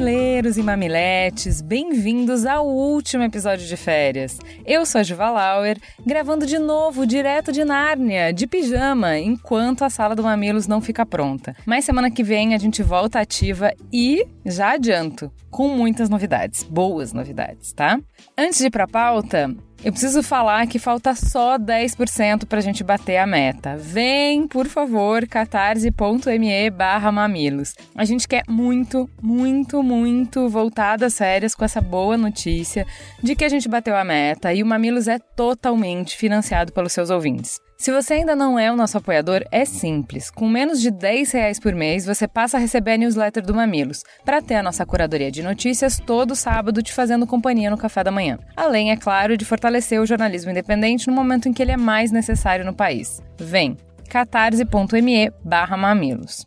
Mamileiros e mamiletes, bem-vindos ao último episódio de férias. Eu sou a Juva Lauer, gravando de novo direto de Nárnia, de pijama, enquanto a sala do Mamilos não fica pronta. Mas semana que vem a gente volta ativa e, já adianto, com muitas novidades, boas novidades, tá? Antes de ir pra pauta, eu preciso falar que falta só 10% para a gente bater a meta. Vem, por favor, catarse.me barra mamilos. A gente quer muito, muito, muito voltar das férias com essa boa notícia de que a gente bateu a meta e o Mamilos é totalmente financiado pelos seus ouvintes. Se você ainda não é o nosso apoiador, é simples. Com menos de 10 reais por mês, você passa a receber a newsletter do Mamilos, para ter a nossa curadoria de notícias todo sábado te fazendo companhia no café da manhã. Além, é claro, de fortalecer o jornalismo independente no momento em que ele é mais necessário no país. Vem! catarse.me barra mamilos.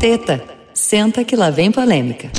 Teta, senta que lá vem polêmica.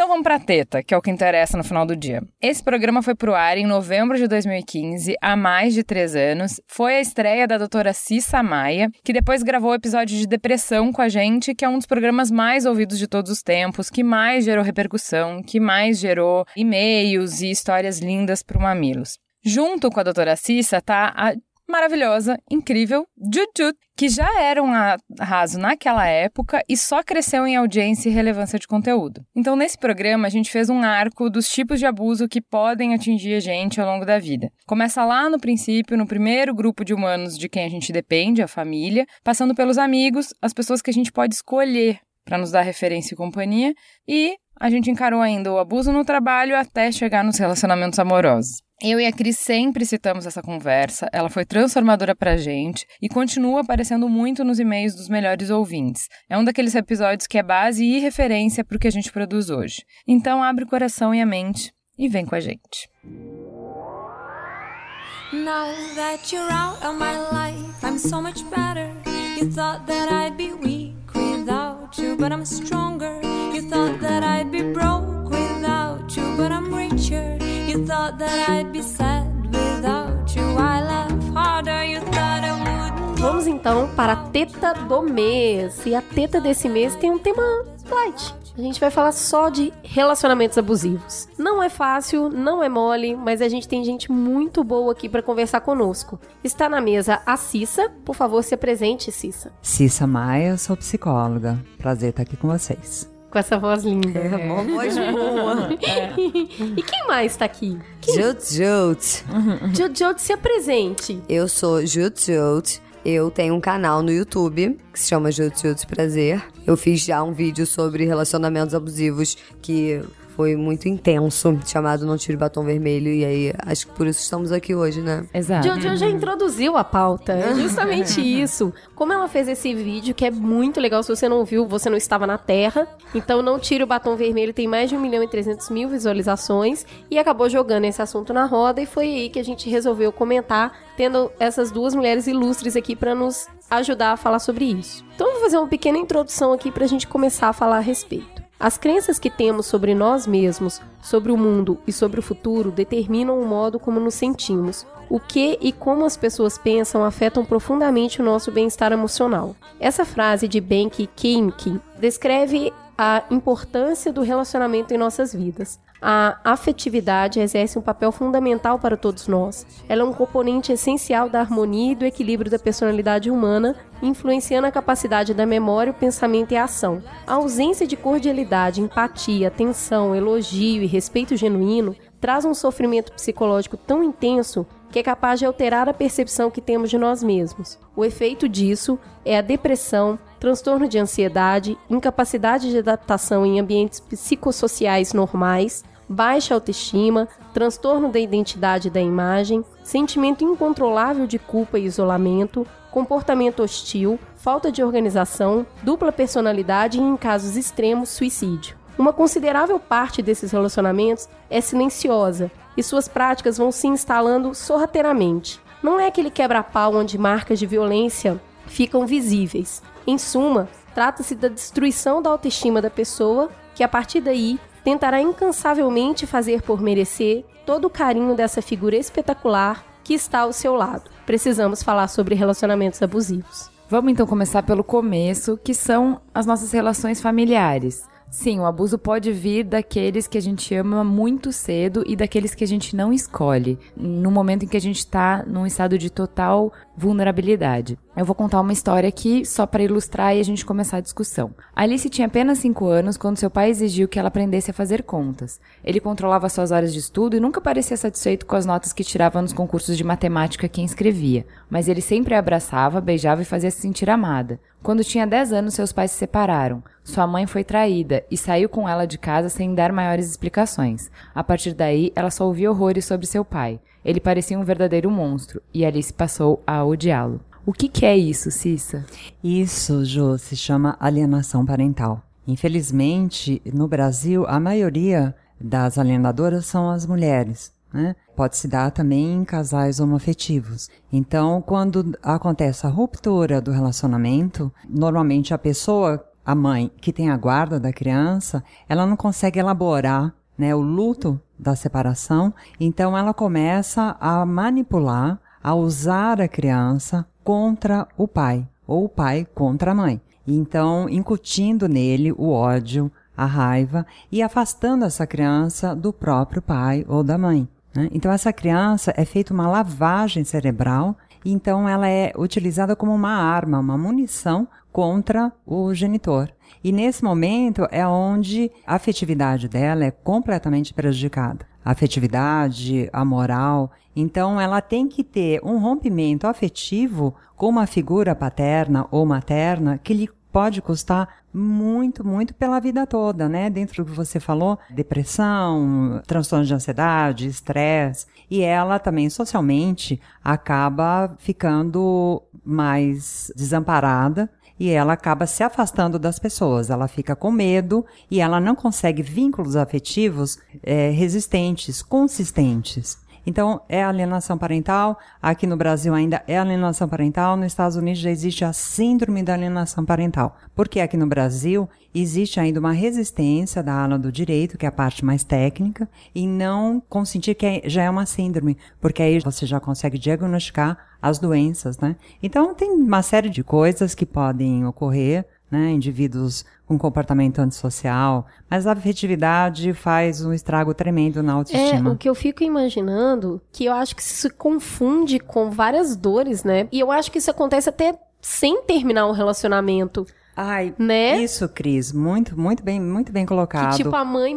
Então vamos pra teta, que é o que interessa no final do dia. Esse programa foi pro ar em novembro de 2015, há mais de três anos. Foi a estreia da doutora Cissa Maia, que depois gravou o episódio de depressão com a gente, que é um dos programas mais ouvidos de todos os tempos, que mais gerou repercussão, que mais gerou e-mails e histórias lindas pro Mamilos. Junto com a doutora Cissa tá a maravilhosa, incrível, Jujut, que já era um arraso naquela época e só cresceu em audiência e relevância de conteúdo. Então, nesse programa, a gente fez um arco dos tipos de abuso que podem atingir a gente ao longo da vida. Começa lá no princípio, no primeiro grupo de humanos de quem a gente depende, a família, passando pelos amigos, as pessoas que a gente pode escolher para nos dar referência e companhia, e a gente encarou ainda o abuso no trabalho até chegar nos relacionamentos amorosos. Eu e a Cris sempre citamos essa conversa, ela foi transformadora pra gente e continua aparecendo muito nos e-mails dos melhores ouvintes. É um daqueles episódios que é base e referência pro que a gente produz hoje. Então abre o coração e a mente e vem com a gente. Now that you're out of my life, I'm so much better. You thought that I'd be weak without you, but I'm stronger. You thought that I'd be broke without you, but I'm richer. You thought that I'd be sad without you. I laugh harder, you thought I wouldn't. Vamos então para a teta do mês. E a teta desse mês tem um tema light. A gente vai falar só de relacionamentos abusivos. Não é fácil, não é mole, mas a gente tem gente muito boa aqui para conversar conosco. Está na mesa a Cissa. Por favor, se apresente, Cissa. Cissa Maia, sou psicóloga. Prazer estar aqui com vocês com essa voz linda. É, uma voz boa. É. E quem mais tá aqui? Jut Jut. Jut Jut, se apresente. Eu sou Jut Jut. Eu tenho um canal no YouTube que se chama Jut Jut Prazer. Eu fiz já um vídeo sobre relacionamentos abusivos que foi muito intenso, chamado Não Tire Batom Vermelho. E aí, acho que por isso estamos aqui hoje, né? Exato. Jojo já introduziu a pauta. É justamente isso. Como ela fez esse vídeo, que é muito legal. Se você não viu, você não estava na Terra. Então, Não Tire o Batom Vermelho tem mais de 1 milhão e 300 mil visualizações. E acabou jogando esse assunto na roda. E foi aí que a gente resolveu comentar, tendo essas duas mulheres ilustres aqui para nos ajudar a falar sobre isso. Então, eu vou fazer uma pequena introdução aqui para a gente começar a falar a respeito. As crenças que temos sobre nós mesmos, sobre o mundo e sobre o futuro determinam o modo como nos sentimos. O que e como as pessoas pensam afetam profundamente o nosso bem-estar emocional. Essa frase de Benki Kimki descreve a importância do relacionamento em nossas vidas. A afetividade exerce um papel fundamental para todos nós. Ela é um componente essencial da harmonia e do equilíbrio da personalidade humana, influenciando a capacidade da memória, o pensamento e a ação. A ausência de cordialidade, empatia, atenção, elogio e respeito genuíno traz um sofrimento psicológico tão intenso que é capaz de alterar a percepção que temos de nós mesmos. O efeito disso é a depressão, transtorno de ansiedade, incapacidade de adaptação em ambientes psicossociais normais, baixa autoestima, transtorno da identidade da imagem, sentimento incontrolável de culpa e isolamento, comportamento hostil, falta de organização, dupla personalidade e, em casos extremos, suicídio. Uma considerável parte desses relacionamentos é silenciosa e suas práticas vão se instalando sorrateiramente. Não é aquele quebra-pau onde marcas de violência ficam visíveis. Em suma, Trata-se da destruição da autoestima da pessoa, que a partir daí tentará incansavelmente fazer por merecer todo o carinho dessa figura espetacular que está ao seu lado. Precisamos falar sobre relacionamentos abusivos. Vamos então começar pelo começo, que são as nossas relações familiares. Sim, o abuso pode vir daqueles que a gente ama muito cedo e daqueles que a gente não escolhe, no momento em que a gente está num estado de total vulnerabilidade. Eu vou contar uma história aqui só para ilustrar e a gente começar a discussão. Alice tinha apenas 5 anos quando seu pai exigiu que ela aprendesse a fazer contas. Ele controlava suas horas de estudo e nunca parecia satisfeito com as notas que tirava nos concursos de matemática que inscrevia, mas ele sempre a abraçava, beijava e fazia se sentir amada. Quando tinha 10 anos, seus pais se separaram. Sua mãe foi traída e saiu com ela de casa sem dar maiores explicações. A partir daí, ela só ouvia horrores sobre seu pai. Ele parecia um verdadeiro monstro e Alice passou a odiá-lo. O que, que é isso, Cissa? Isso, Jô, se chama alienação parental. Infelizmente, no Brasil, a maioria das alienadoras são as mulheres. Né? Pode se dar também em casais homoafetivos. Então, quando acontece a ruptura do relacionamento, normalmente a pessoa, a mãe que tem a guarda da criança, ela não consegue elaborar né, o luto da separação, então ela começa a manipular, a usar a criança contra o pai, ou o pai contra a mãe. Então, incutindo nele o ódio, a raiva e afastando essa criança do próprio pai ou da mãe. Né? Então, essa criança é feita uma lavagem cerebral, então ela é utilizada como uma arma, uma munição contra o genitor. E nesse momento é onde a afetividade dela é completamente prejudicada. A afetividade, a moral. Então ela tem que ter um rompimento afetivo com uma figura paterna ou materna que lhe pode custar muito, muito pela vida toda, né? Dentro do que você falou, depressão, transtorno de ansiedade, estresse. E ela também socialmente acaba ficando mais desamparada e ela acaba se afastando das pessoas. Ela fica com medo e ela não consegue vínculos afetivos é, resistentes, consistentes. Então, é alienação parental. Aqui no Brasil ainda é alienação parental. Nos Estados Unidos já existe a síndrome da alienação parental. Porque aqui no Brasil existe ainda uma resistência da ala do direito, que é a parte mais técnica, e não consentir que é, já é uma síndrome, porque aí você já consegue diagnosticar as doenças, né? Então, tem uma série de coisas que podem ocorrer né? Indivíduos com comportamento antissocial, mas a afetividade faz um estrago tremendo na autoestima. É, o que eu fico imaginando, que eu acho que isso se confunde com várias dores, né? E eu acho que isso acontece até sem terminar um relacionamento. Ai, né? isso, Cris, muito, muito bem, muito bem colocado. Que tipo a mãe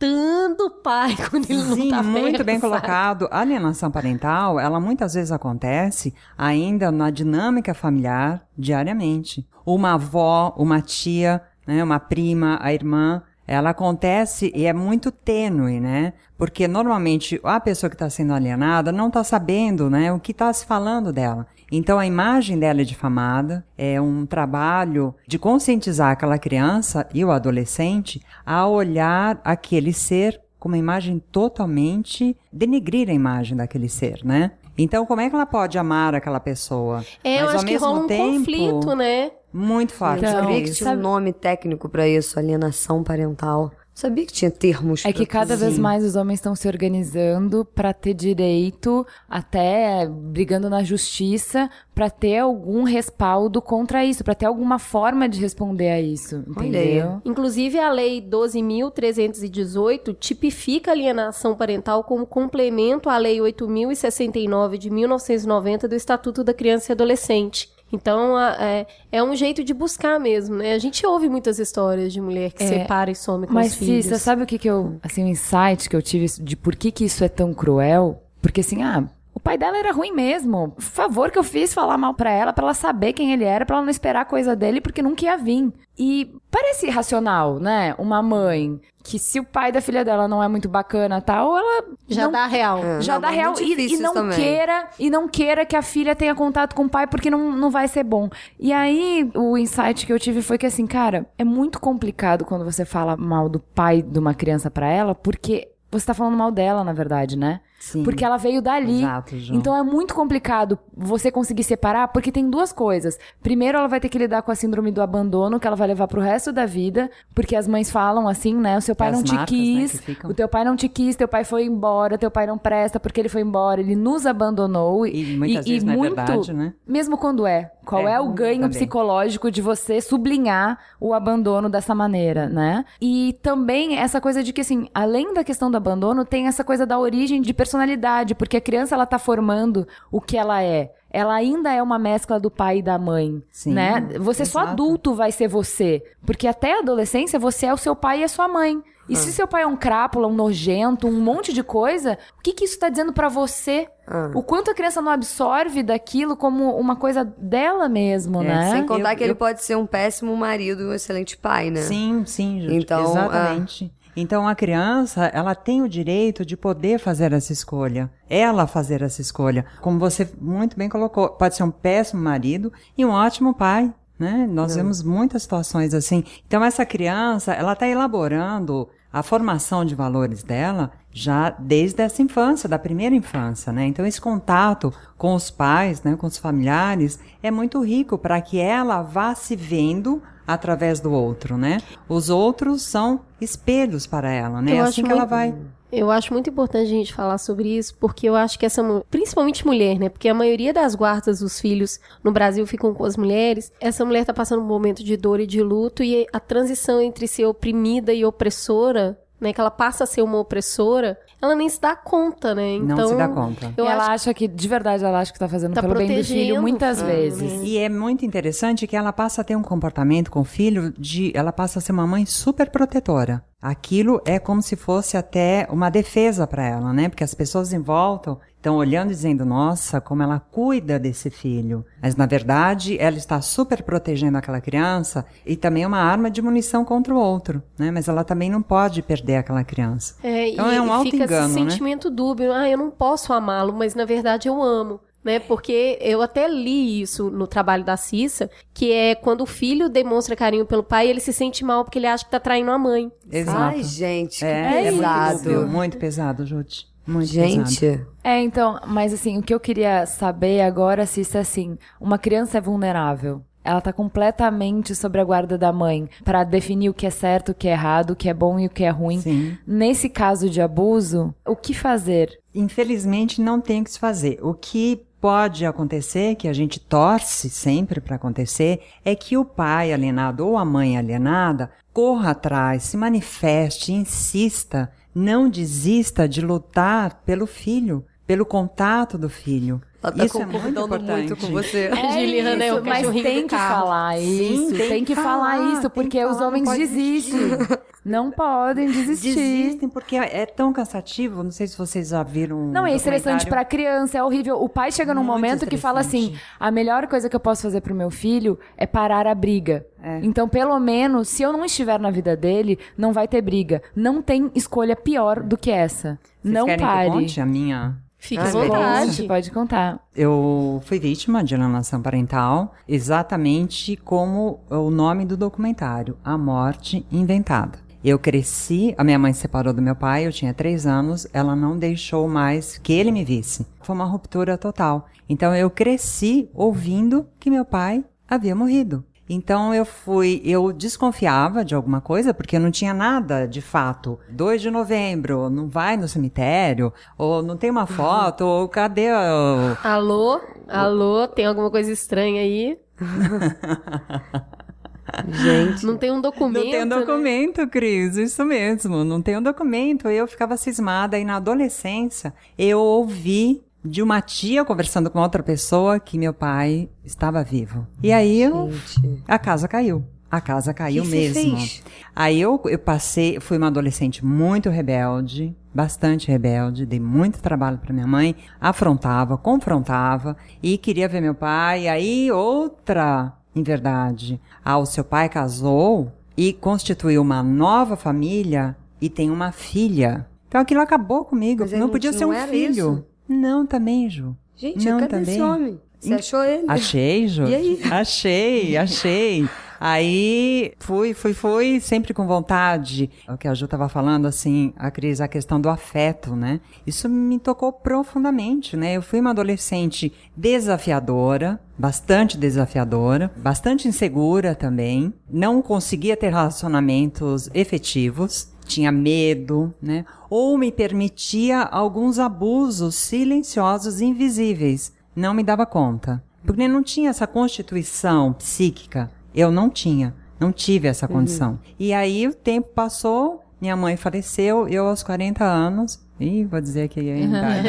marretando o pai quando ele Sim, não tá muito perto, bem sabe? colocado. A alienação parental, ela muitas vezes acontece ainda na dinâmica familiar diariamente. Uma avó, uma tia, né, uma prima, a irmã, ela acontece e é muito tênue, né? Porque normalmente a pessoa que está sendo alienada não está sabendo, né, o que está se falando dela. Então a imagem dela é difamada, é um trabalho de conscientizar aquela criança e o adolescente a olhar aquele ser com uma imagem totalmente denegrir a imagem daquele ser, né? Então como é que ela pode amar aquela pessoa? É, eu Mas acho ao que mesmo rola um tempo, conflito, né? Muito forte. Eu Então, sabia que tinha um nome técnico pra isso, alienação parental. Sabia que tinha termos É que cada vez mais os homens estão se organizando para ter direito, até brigando na justiça, para ter algum respaldo contra isso, para ter alguma forma de responder a isso, Olha entendeu? Inclusive, a Lei 12.318 tipifica a alienação parental como complemento à Lei 8.069 de 1990 do Estatuto da Criança e Adolescente. Então, a- é, é um jeito de buscar mesmo, né? A gente ouve muitas histórias de mulher que É, separa e some com Mas, os filhos. Cissa, sabe o que que eu... Assim, o insight que eu tive de por que que isso é tão cruel? Porque, assim, ah... O pai dela era ruim mesmo. Por favor que eu fiz falar mal pra ela, pra ela saber quem ele era, pra ela não esperar coisa dele, porque nunca ia vir. E parece irracional, né? Uma mãe que se o pai da filha dela não é muito bacana tal, ela Já não dá real. É. já Não, dá mas real e, e não também. queira e não queira que a filha tenha contato com o pai porque não, não vai ser bom. E aí o insight que eu tive foi que assim, cara, é muito complicado quando você fala mal do pai de uma criança pra ela, porque você tá falando mal dela, na verdade, né? Sim. Porque ela veio dali. Exato. Então é muito complicado você conseguir separar, porque tem duas coisas. Primeiro, ela vai ter que lidar com a síndrome do abandono, que ela vai levar pro resto da vida, porque as mães falam assim, né? O seu pai As não te marcas, né, quis, ficam. o teu pai não te quis, teu pai foi embora, teu pai não presta porque ele foi embora, ele nos abandonou. E muitas vezes não é verdade, né? Mesmo quando é. Qual é, É, o ganho também. psicológico de você sublinhar o abandono dessa maneira, né? E também essa coisa de que, assim, além da questão do abandono, tem essa coisa da origem de personalidade, porque a criança, ela tá formando o que ela é. Ela ainda é uma mescla do pai e da mãe, Sim, né? Você só exato. adulto vai ser você, porque até a adolescência você é o seu pai e a sua mãe. E se seu pai é um crápula, um nojento, um monte de coisa, o que que isso tá dizendo pra você? Ah. O quanto a criança não absorve daquilo como uma coisa dela mesmo, É, né? Sem contar Eu- que ele eu- pode ser um péssimo marido e um excelente pai, né? Sim, sim, Ju. Então, Exatamente. Então a criança, ela tem o direito de poder fazer essa escolha. Ela fazer essa escolha. Como você muito bem colocou, pode ser um péssimo marido e um ótimo pai. Né? Nós vemos muitas situações assim. Então essa criança, ela está elaborando a formação de valores dela já desde essa infância, da primeira infância, né? Então esse contato com os pais, né, com os familiares, é muito rico para que ela vá se vendo através do outro, né? Os outros são espelhos para ela, né? Eu É acho assim que ela muito- vai. Eu acho muito importante a gente falar sobre isso, porque eu acho que essa, principalmente mulher, né? Porque a maioria das guardas dos filhos no Brasil ficam com as mulheres. Essa mulher tá passando um momento de dor e de luto e a transição entre ser oprimida e opressora, né? Que ela passa a ser uma opressora, ela nem se dá conta, né? Então, Não se dá conta. Eu e ela acho acha que, de verdade, ela acha que tá fazendo Tá pelo bem do filho muitas vezes. E é muito interessante que ela passa a ter um comportamento com o filho de. Ela passa a ser uma mãe super protetora. Aquilo é como se fosse até uma defesa para ela, né? Porque as pessoas em volta estão olhando e dizendo: nossa, como ela cuida desse filho. Mas na verdade, ela está super protegendo aquela criança e também é uma arma de munição contra o outro, né? Mas ela também não pode perder aquela criança. É, Então e é um fica esse auto-engano, né? sentimento dúbio. Ah, eu não posso amá-lo, mas na verdade eu amo. Né? Porque eu até li isso no trabalho da Cissa, que é quando o filho demonstra carinho pelo pai, ele se sente mal porque ele acha que tá traindo a mãe. Exato. Ai, gente, que é, é muito pesado. dúbio, muito pesado, Jute. Muito pesado. gente, É, então, mas assim, o que eu queria saber agora, Cissa, é assim, uma criança é vulnerável. Ela tá completamente sobre a guarda da mãe pra definir o que é certo, o que é errado, o que é bom e o que é ruim. Sim. Nesse caso de abuso, o que fazer? Infelizmente, não tem o que se fazer. O que pode acontecer, que a gente torce sempre para acontecer, é que o pai alienado ou a mãe alienada corra atrás, se manifeste, insista, não desista de lutar pelo filho, pelo contato do filho. Ela tá Isso é muito concordando importante. muito com você. Juliana é o isso, mas tem que falar Sim, isso, tem tem, que falar, falar, isso, porque que os falar, não homens desistem. Não podem desistir. Desistem porque é tão cansativo. Não sei se vocês já viram. um Não, é estressante pra criança, é horrível. O pai chega num Muito momento que fala assim: a melhor coisa que eu posso fazer pro meu filho é parar a briga. É. Então, pelo menos, se eu não estiver na vida dele, não vai ter briga. Não tem escolha pior do que essa. Vocês não querem pare. Que eu conte a minha Fique à vontade. Pode contar. Eu fui vítima de alienação parental, exatamente como o nome do documentário, A Morte Inventada. Eu cresci, a minha mãe se separou do meu pai, eu tinha três anos, ela não deixou mais que ele me visse. Foi uma ruptura total. Então eu cresci ouvindo que meu pai havia morrido. Então eu fui, eu desconfiava de alguma coisa, porque não tinha nada de fato. 2 de novembro, não vai no cemitério, ou não tem uma foto, ou cadê o. Alô? Alô? Tem alguma coisa estranha aí? Gente, Não tem um documento. Não tem um né? documento, Cris, isso mesmo, não tem um documento. Eu ficava cismada e na adolescência eu ouvi de uma tia conversando com outra pessoa que meu pai estava vivo. E aí eu, a casa caiu. A casa caiu que mesmo. fez? Aí eu, eu passei, fui uma adolescente muito rebelde, bastante rebelde, dei muito trabalho para minha mãe, afrontava, confrontava e queria ver meu pai. Aí outra, em verdade, ah, o seu pai casou e constituiu uma nova família e tem uma filha. Então aquilo acabou comigo, não não podia ser um filho. isso? Não, também, Ju. Gente, não, cadê também. esse homem? Você achou ele? Achei, Ju. E aí? Achei, achei. Aí fui, fui, fui, sempre com vontade. O que a Ju tava falando, assim, a Cris, a questão do afeto, né? Isso me tocou profundamente, né? Eu fui uma adolescente desafiadora, bastante desafiadora, bastante insegura também. Não conseguia ter relacionamentos efetivos tinha medo, né? Ou me permitia alguns abusos silenciosos, invisíveis. Não me dava conta. Porque não tinha essa constituição psíquica. Eu não tinha. Não tive essa condição. Uhum. E aí o tempo passou, minha mãe faleceu, eu aos 40 anos. Ih, vou dizer aqui a idade.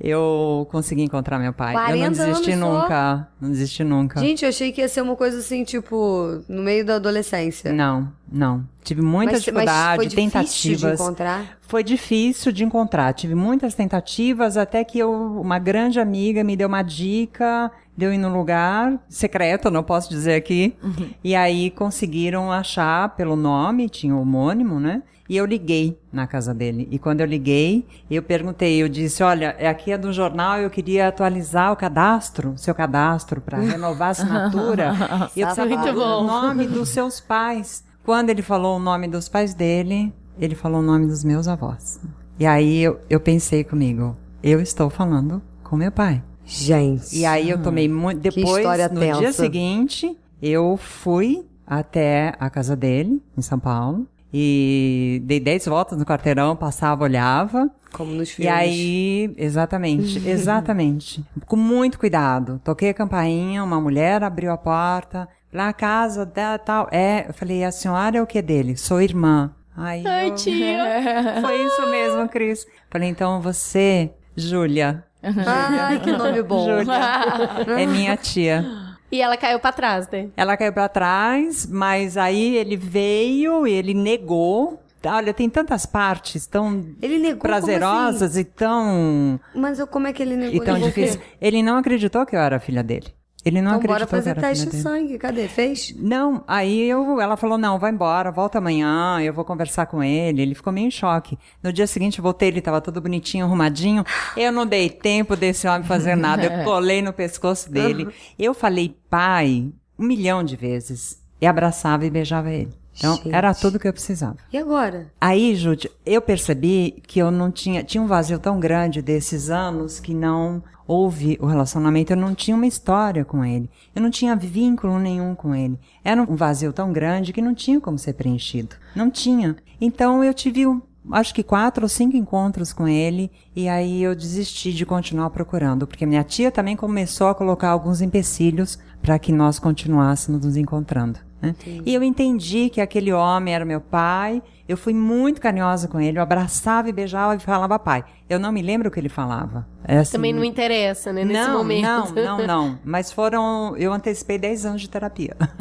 Eu consegui encontrar meu pai. Eu não desisti nunca. Só? Não desisti nunca. Gente, eu achei que ia ser uma coisa assim, tipo, no meio da adolescência. Não, não. Tive muita mas, dificuldade, mas foi tentativas. Difícil de encontrar? Foi difícil de encontrar. Tive muitas tentativas até que eu, uma grande amiga me deu uma dica, deu ir no lugar secreto, não posso dizer aqui. Uhum. E aí conseguiram achar pelo nome, tinha o homônimo, né? E eu liguei na casa dele. E quando eu liguei, eu perguntei, eu disse, olha, é aqui é do jornal, eu queria atualizar o cadastro, seu cadastro, para renovar a assinatura. e eu precisava o nome dos seus pais. Quando ele falou o nome dos pais dele, ele falou o nome dos meus avós. E aí eu, eu pensei comigo, eu estou falando com meu pai. Gente. E aí eu tomei muito. Depois, no tensa. dia seguinte, eu fui até a casa dele, em São Paulo. E dei 10 voltas no quarteirão, passava, olhava. Como nos filmes. E aí, exatamente, exatamente. Com muito cuidado. Toquei a campainha, uma mulher abriu a porta. Lá a casa, da, tal. É, eu falei, a senhora é o que dele? Sou irmã. Aí Ai, eu... tia. Foi isso mesmo, Cris. Falei, então você, Júlia. Ai, que nome bom. Júlia. É minha tia. E ela caiu para trás, né? Ela caiu para trás, mas aí ele veio, ele negou. Olha, tem tantas partes tão prazerosas assim? e tão. Mas eu, como é que ele negou? E tão difícil. Ele não acreditou que eu era filha dele. Ele não então, acreditou bora fazer teste de sangue. Cadê? Fez? Não, aí eu, ela falou, não, vai embora, volta amanhã, eu vou conversar com ele. Ele ficou meio em choque. No dia seguinte eu voltei, ele estava todo bonitinho, arrumadinho. Eu não dei tempo desse homem fazer nada. Eu colei no pescoço dele. Eu falei, pai, um milhão de vezes. E abraçava e beijava ele. Então, Gente. era tudo que eu precisava. E agora? Aí, Júlia, eu percebi que eu não tinha. Tinha um vazio tão grande desses anos que não houve o relacionamento. Eu não tinha uma história com ele. Eu não tinha vínculo nenhum com ele. Era um vazio tão grande que não tinha como ser preenchido. Não tinha. Então, eu tive um, acho que quatro ou cinco encontros com ele e aí eu desisti de continuar procurando, porque minha tia também começou a colocar alguns empecilhos para que nós continuássemos nos encontrando. Né? E eu entendi que aquele homem era meu pai. Eu fui muito carinhosa com ele. Eu abraçava e beijava e falava pai. Eu não me lembro o que ele falava. É assim, Também não interessa, né? Nesse não, momento. Não, não, não. Mas foram. Eu antecipei 10 anos de terapia.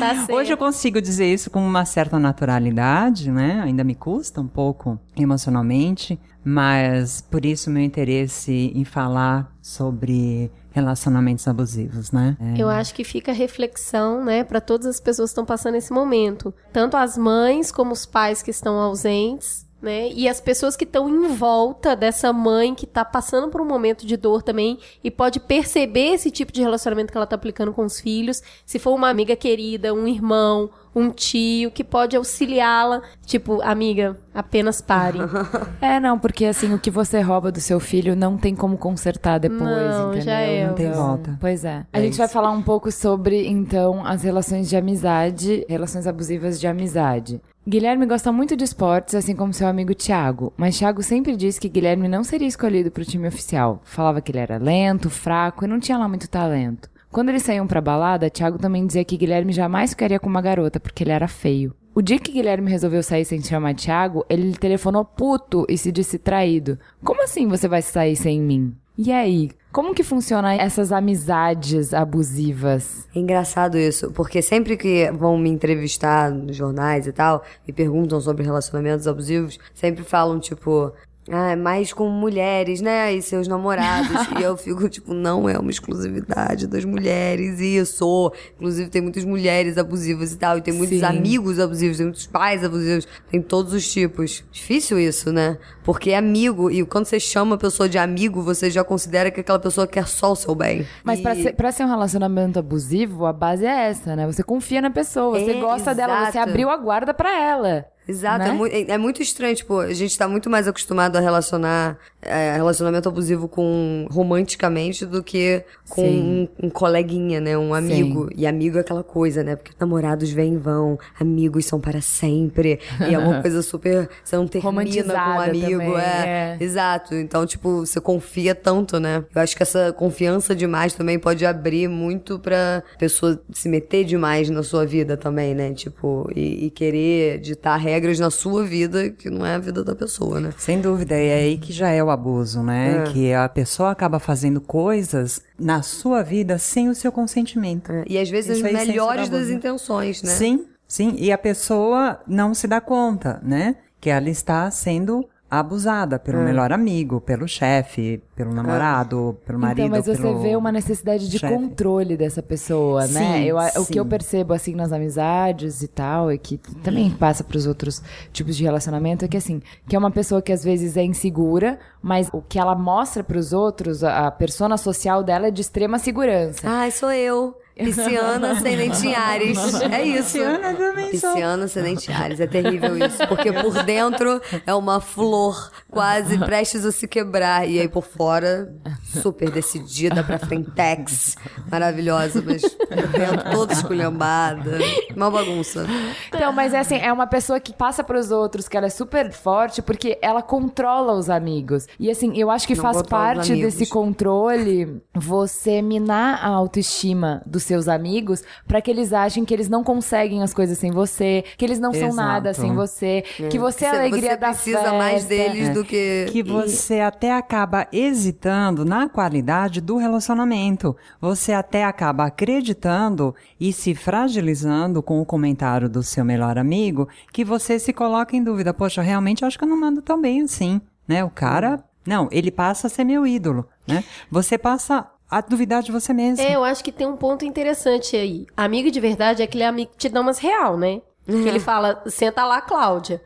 tá Hoje eu consigo dizer isso com uma certa naturalidade, né? Ainda me custa um pouco emocionalmente. Mas por isso meu interesse em falar sobre relacionamentos abusivos, né? É. Eu acho que fica reflexão, né, para todas as pessoas que estão passando esse momento, tanto as mães como os pais que estão ausentes, né? E as pessoas que estão em volta dessa mãe que está passando por um momento de dor também e pode perceber esse tipo de relacionamento que ela está aplicando com os filhos, se for uma amiga querida, um irmão, um tio que pode auxiliá-la, tipo, amiga, apenas pare. é, não, porque assim, o que você rouba do seu filho não tem como consertar depois, não, entendeu? Já é, não tem volta. Pois é. A é gente isso. vai falar um pouco sobre, então, as relações de amizade, relações abusivas de amizade. Guilherme gosta muito de esportes, assim como seu amigo Thiago, mas Thiago sempre disse que Guilherme não seria escolhido para o time oficial. Falava que ele era lento, fraco e não tinha lá muito talento. Quando eles saíam pra balada, Thiago também dizia que Guilherme jamais ficaria com uma garota porque ele era feio. O dia que Guilherme resolveu sair sem chamar Thiago, ele telefonou puto e se disse traído. Como assim você vai sair sem mim? E aí, como que funciona essas amizades abusivas? É engraçado isso, porque sempre que vão me entrevistar nos jornais e tal, e perguntam sobre relacionamentos abusivos, sempre falam tipo, Ah, é mais com mulheres, né? E seus namorados. e eu fico, tipo, não é uma exclusividade das mulheres, isso. Inclusive, tem muitas mulheres abusivas e tal. E tem muitos Sim. amigos abusivos, tem muitos pais abusivos. Tem todos os tipos. Difícil isso, né? Porque é amigo. E quando você chama a pessoa de amigo, você já considera que aquela pessoa quer só o seu bem. Mas E- pra ser, pra ser um relacionamento abusivo, a base é essa, né? Você confia na pessoa, você É, gosta dela, você exato. abriu a guarda pra ela. Exato, né? é, mui- é- é muito estranho, tipo, a gente tá muito mais acostumado a relacionar é, relacionamento abusivo com romanticamente do que com Sim. um, um coleguinha, né? Um amigo. E amigo é aquela coisa, né? Porque namorados vêm e vão, amigos são para sempre. E é uma coisa super. Você não termina com um amigo. também, é. é. Exato. Então, tipo, você confia tanto, né? Eu acho que essa confiança demais também pode abrir muito pra pessoa se meter demais na sua vida também, né? Tipo, e, e querer ditar regras na sua vida que não é a vida da pessoa, né? Sem dúvida, e é aí que já é o abuso, né? É. Que a pessoa acaba fazendo coisas na sua vida sem o seu consentimento. É, E às vezes Isso as é a essência melhores das intenções, né? Sim, sim. E a pessoa não se dá conta, né? Que ela está sendo abusada pelo É. melhor amigo, pelo chefe, pelo namorado, pelo marido. então, mas você pelo... vê uma necessidade de chefe. controle dessa pessoa, né? Sim, Eu, o sim. que eu percebo, assim, nas amizades e tal, e que também passa pros outros tipos de relacionamento, é que, assim, que é uma pessoa que às vezes é insegura, mas o que ela mostra pros outros, a, a persona social dela é de extrema segurança. Ai, sou eu. Pisciana ascendente em Ares. É isso. Pisciana também sou. Pisciana ascendente em Ares. É terrível isso. Porque por dentro é uma flor quase prestes a se quebrar. E aí por fora, super decidida pra frentex. Maravilhosa, mas por dentro toda esculhambada. Uma bagunça. Então, mas é assim, é uma pessoa que passa pros outros que ela é super forte porque ela controla os amigos. E assim, eu acho que Não faz parte desse controle você minar a autoestima dos seus amigos pra que eles achem que eles não conseguem as coisas sem você, que eles não são Exato. nada sem você, que você é a Você- alegria você da precisa festa. mais deles do que... Que você até acaba hesitando na qualidade do relacionamento. Você até acaba acreditando e se fragilizando com o comentário do seu melhor amigo, que você se coloca em dúvida. Poxa, realmente eu acho que eu não mando tão bem assim, né? O cara, não, ele passa a ser meu ídolo, né? Você passa a duvidar de você mesmo. É, eu acho que tem um ponto interessante aí. Amigo de verdade é aquele amigo que te dá umas real, né? Que ele fala, senta lá, Cláudia.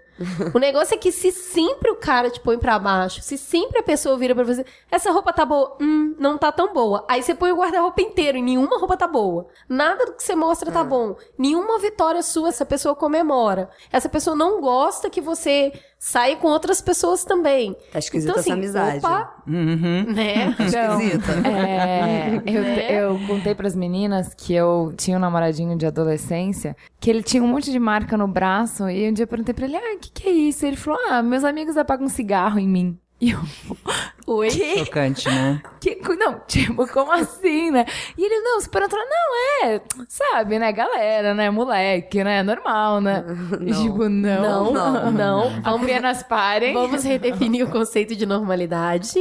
O negócio é que se sempre o cara te põe pra baixo, se sempre a pessoa vira pra você, essa roupa tá boa, hum, não tá tão boa. Aí você põe o guarda-roupa inteiro e nenhuma roupa tá boa. Nada do que você mostra tá bom. Nenhuma vitória sua essa pessoa comemora. Essa pessoa não gosta que você saia com outras pessoas também. Tá esquisita então, assim, essa amizade. Opa, Uhum. né? Então, Esquisita. É, eu, Né? eu contei pras meninas que eu tinha um namoradinho de adolescência, que ele tinha um monte de marca no braço, e um dia eu perguntei pra ele, ah, o que, que é isso? Ele falou, ah, meus amigos apagam cigarro em mim. E eu, Oi? Chocante, né? que, não, tipo, como assim, né? E ele, não, super natural, não, é, sabe, né, galera, né, moleque, né, normal, né? E, tipo, não, Não, não. apenas parem. Vamos redefinir o conceito de normalidade.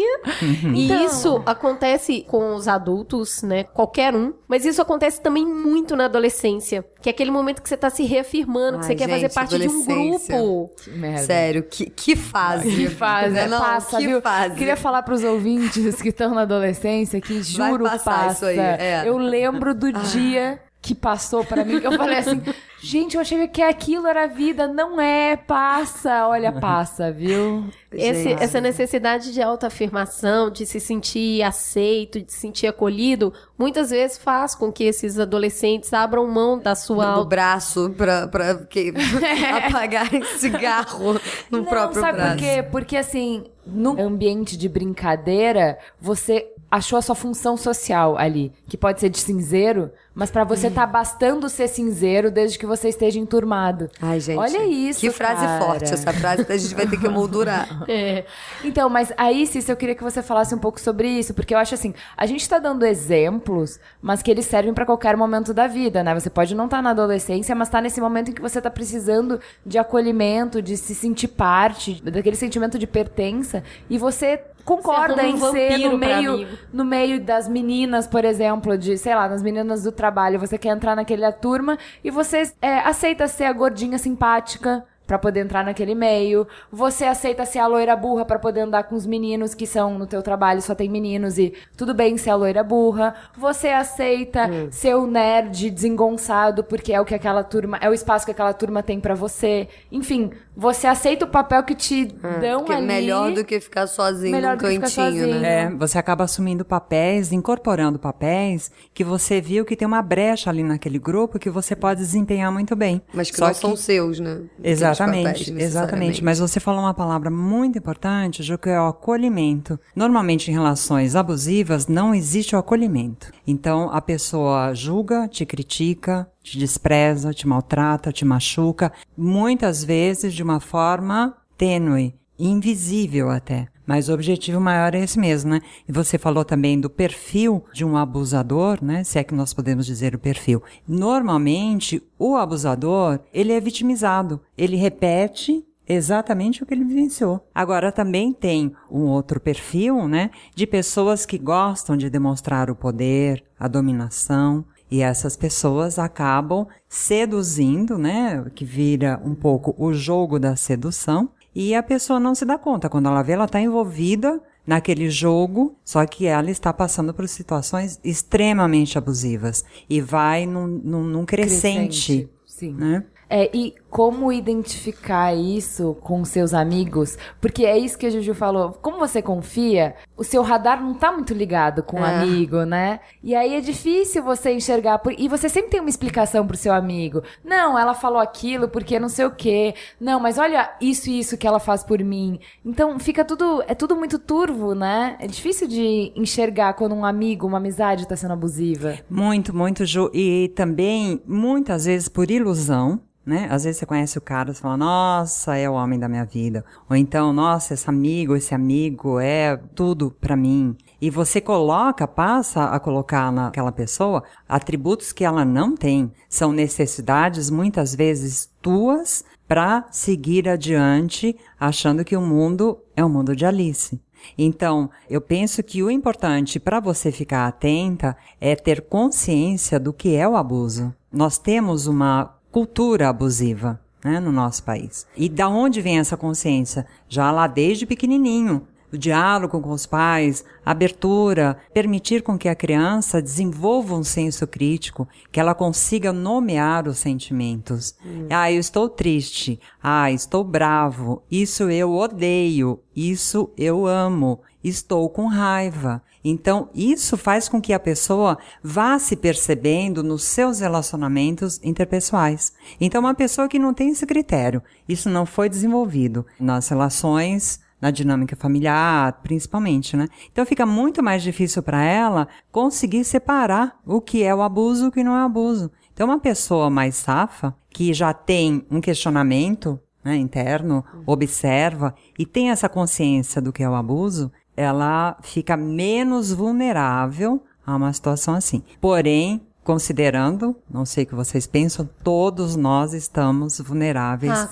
E Então. isso acontece com os adultos, né? Qualquer um. Mas isso acontece também muito na adolescência. Que é aquele momento que você tá se reafirmando, que Ai, você quer fazer gente, parte de um grupo. Que merda. Sério, que, que fase. Que fase, Não, passa, que viu? fase. Queria falar pros ouvintes que estão na adolescência que juro passa. isso aí, é. Eu lembro do dia que passou pra mim, que eu falei assim, gente, eu achei que aquilo era vida, não é, passa, olha, passa, viu? Esse- essa necessidade de autoafirmação, de se sentir aceito, de se sentir acolhido, muitas vezes faz com que esses adolescentes abram mão da sua do auto braço pra, pra que, apagar cigarro no não, próprio sabe braço. por quê? Porque assim, no ambiente de brincadeira, você achou a sua função social ali, que pode ser de cinzeiro, mas pra você tá bastando ser cinzeiro desde que você esteja enturmado. Ai, gente. Olha isso, Que frase cara. forte. Essa frase a gente vai ter que moldurar. É. Então, mas aí, Cícero, eu queria que você falasse um pouco sobre isso, porque eu acho assim, a gente tá dando exemplos, mas que eles servem pra qualquer momento da vida, né? Você pode não estar na adolescência, mas tá nesse momento em que você tá precisando de acolhimento, de se sentir parte, daquele sentimento de pertença, e você concorda arruma em um ser no meio, no meio das meninas, por exemplo, de, sei lá, nas meninas do trabalho, você quer entrar naquela turma e você é, aceita ser a gordinha simpática pra poder entrar naquele meio. Você aceita ser a loira burra pra poder andar com os meninos que são no teu trabalho, só tem meninos e tudo bem ser a loira burra. Você aceita ser o nerd desengonçado porque é o que aquela turma, é o espaço que aquela turma tem pra você. Enfim, você aceita o papel que te dão Que é ali. melhor do que ficar sozinho Melhor num do que ficar cantinho, sozinho. né? É, você acaba assumindo papéis, incorporando papéis que você viu que tem uma brecha ali naquele grupo que você pode desempenhar muito bem. Mas que Só não são seus, né? Aqueles Exatamente, papéis, exatamente. Mas você falou uma palavra muito importante, Ju, que é o acolhimento. Normalmente em relações abusivas não existe o acolhimento. Então a pessoa julga, te critica, te despreza, te maltrata, te machuca, muitas vezes de uma forma tênue, invisível até. Mas o objetivo maior é esse mesmo, né? E você falou também do perfil de um abusador, né? Se é que nós podemos dizer o perfil. Normalmente, o abusador, ele é vitimizado. Ele repete exatamente o que ele vivenciou. Agora também tem um outro perfil, né, de pessoas que gostam de demonstrar o poder, a dominação, e essas pessoas acabam seduzindo, né, que vira um pouco o jogo da sedução, e a pessoa não se dá conta. Quando ela vê, ela está envolvida naquele jogo, só que ela está passando por situações extremamente abusivas e vai num, num, num crescente, Sim. né? É, e como identificar isso com seus amigos? Porque é isso que a Juju falou. Como você confia, o seu radar não tá muito ligado com o É. amigo, né? E aí é difícil você enxergar. por- E você sempre tem uma explicação pro seu amigo. Não, ela falou aquilo porque não sei o quê. Não, mas olha isso e isso que ela faz por mim. Então fica tudo. É tudo muito turvo, né? É difícil de enxergar quando um amigo, uma amizade tá sendo abusiva. Muito, muito, Ju. E também, muitas vezes, por ilusão, né? Às vezes você conhece o cara você fala, nossa, é o homem da minha vida. Ou então, nossa, esse amigo, esse amigo é tudo pra mim. E você coloca, passa a colocar naquela pessoa atributos que ela não tem. São necessidades, muitas vezes, tuas para seguir adiante, achando que o mundo é o mundo de Alice. Então, eu penso que o importante para você ficar atenta é ter consciência do que é o abuso. Nós temos uma cultura abusiva né, no nosso país. E da onde vem essa consciência? Já lá desde pequenininho. O diálogo com os pais, abertura, permitir com que a criança desenvolva um senso crítico, que ela consiga nomear os sentimentos. Ah, eu estou triste. Ah, estou bravo. Isso eu odeio. Isso eu amo. Estou com raiva. Então, isso faz com que a pessoa vá se percebendo nos seus relacionamentos interpessoais. Então, uma pessoa que não tem esse critério, isso não foi desenvolvido nas relações, na dinâmica familiar, principalmente, né? Então, fica muito mais difícil para ela conseguir separar o que é o abuso e o que não é abuso. Então, uma pessoa mais safa, que já tem um questionamento né, interno, observa e tem essa consciência do que é o abuso, ela fica menos vulnerável a uma situação assim. Porém, considerando, não sei o que vocês pensam, todos nós estamos vulneráveis Ah,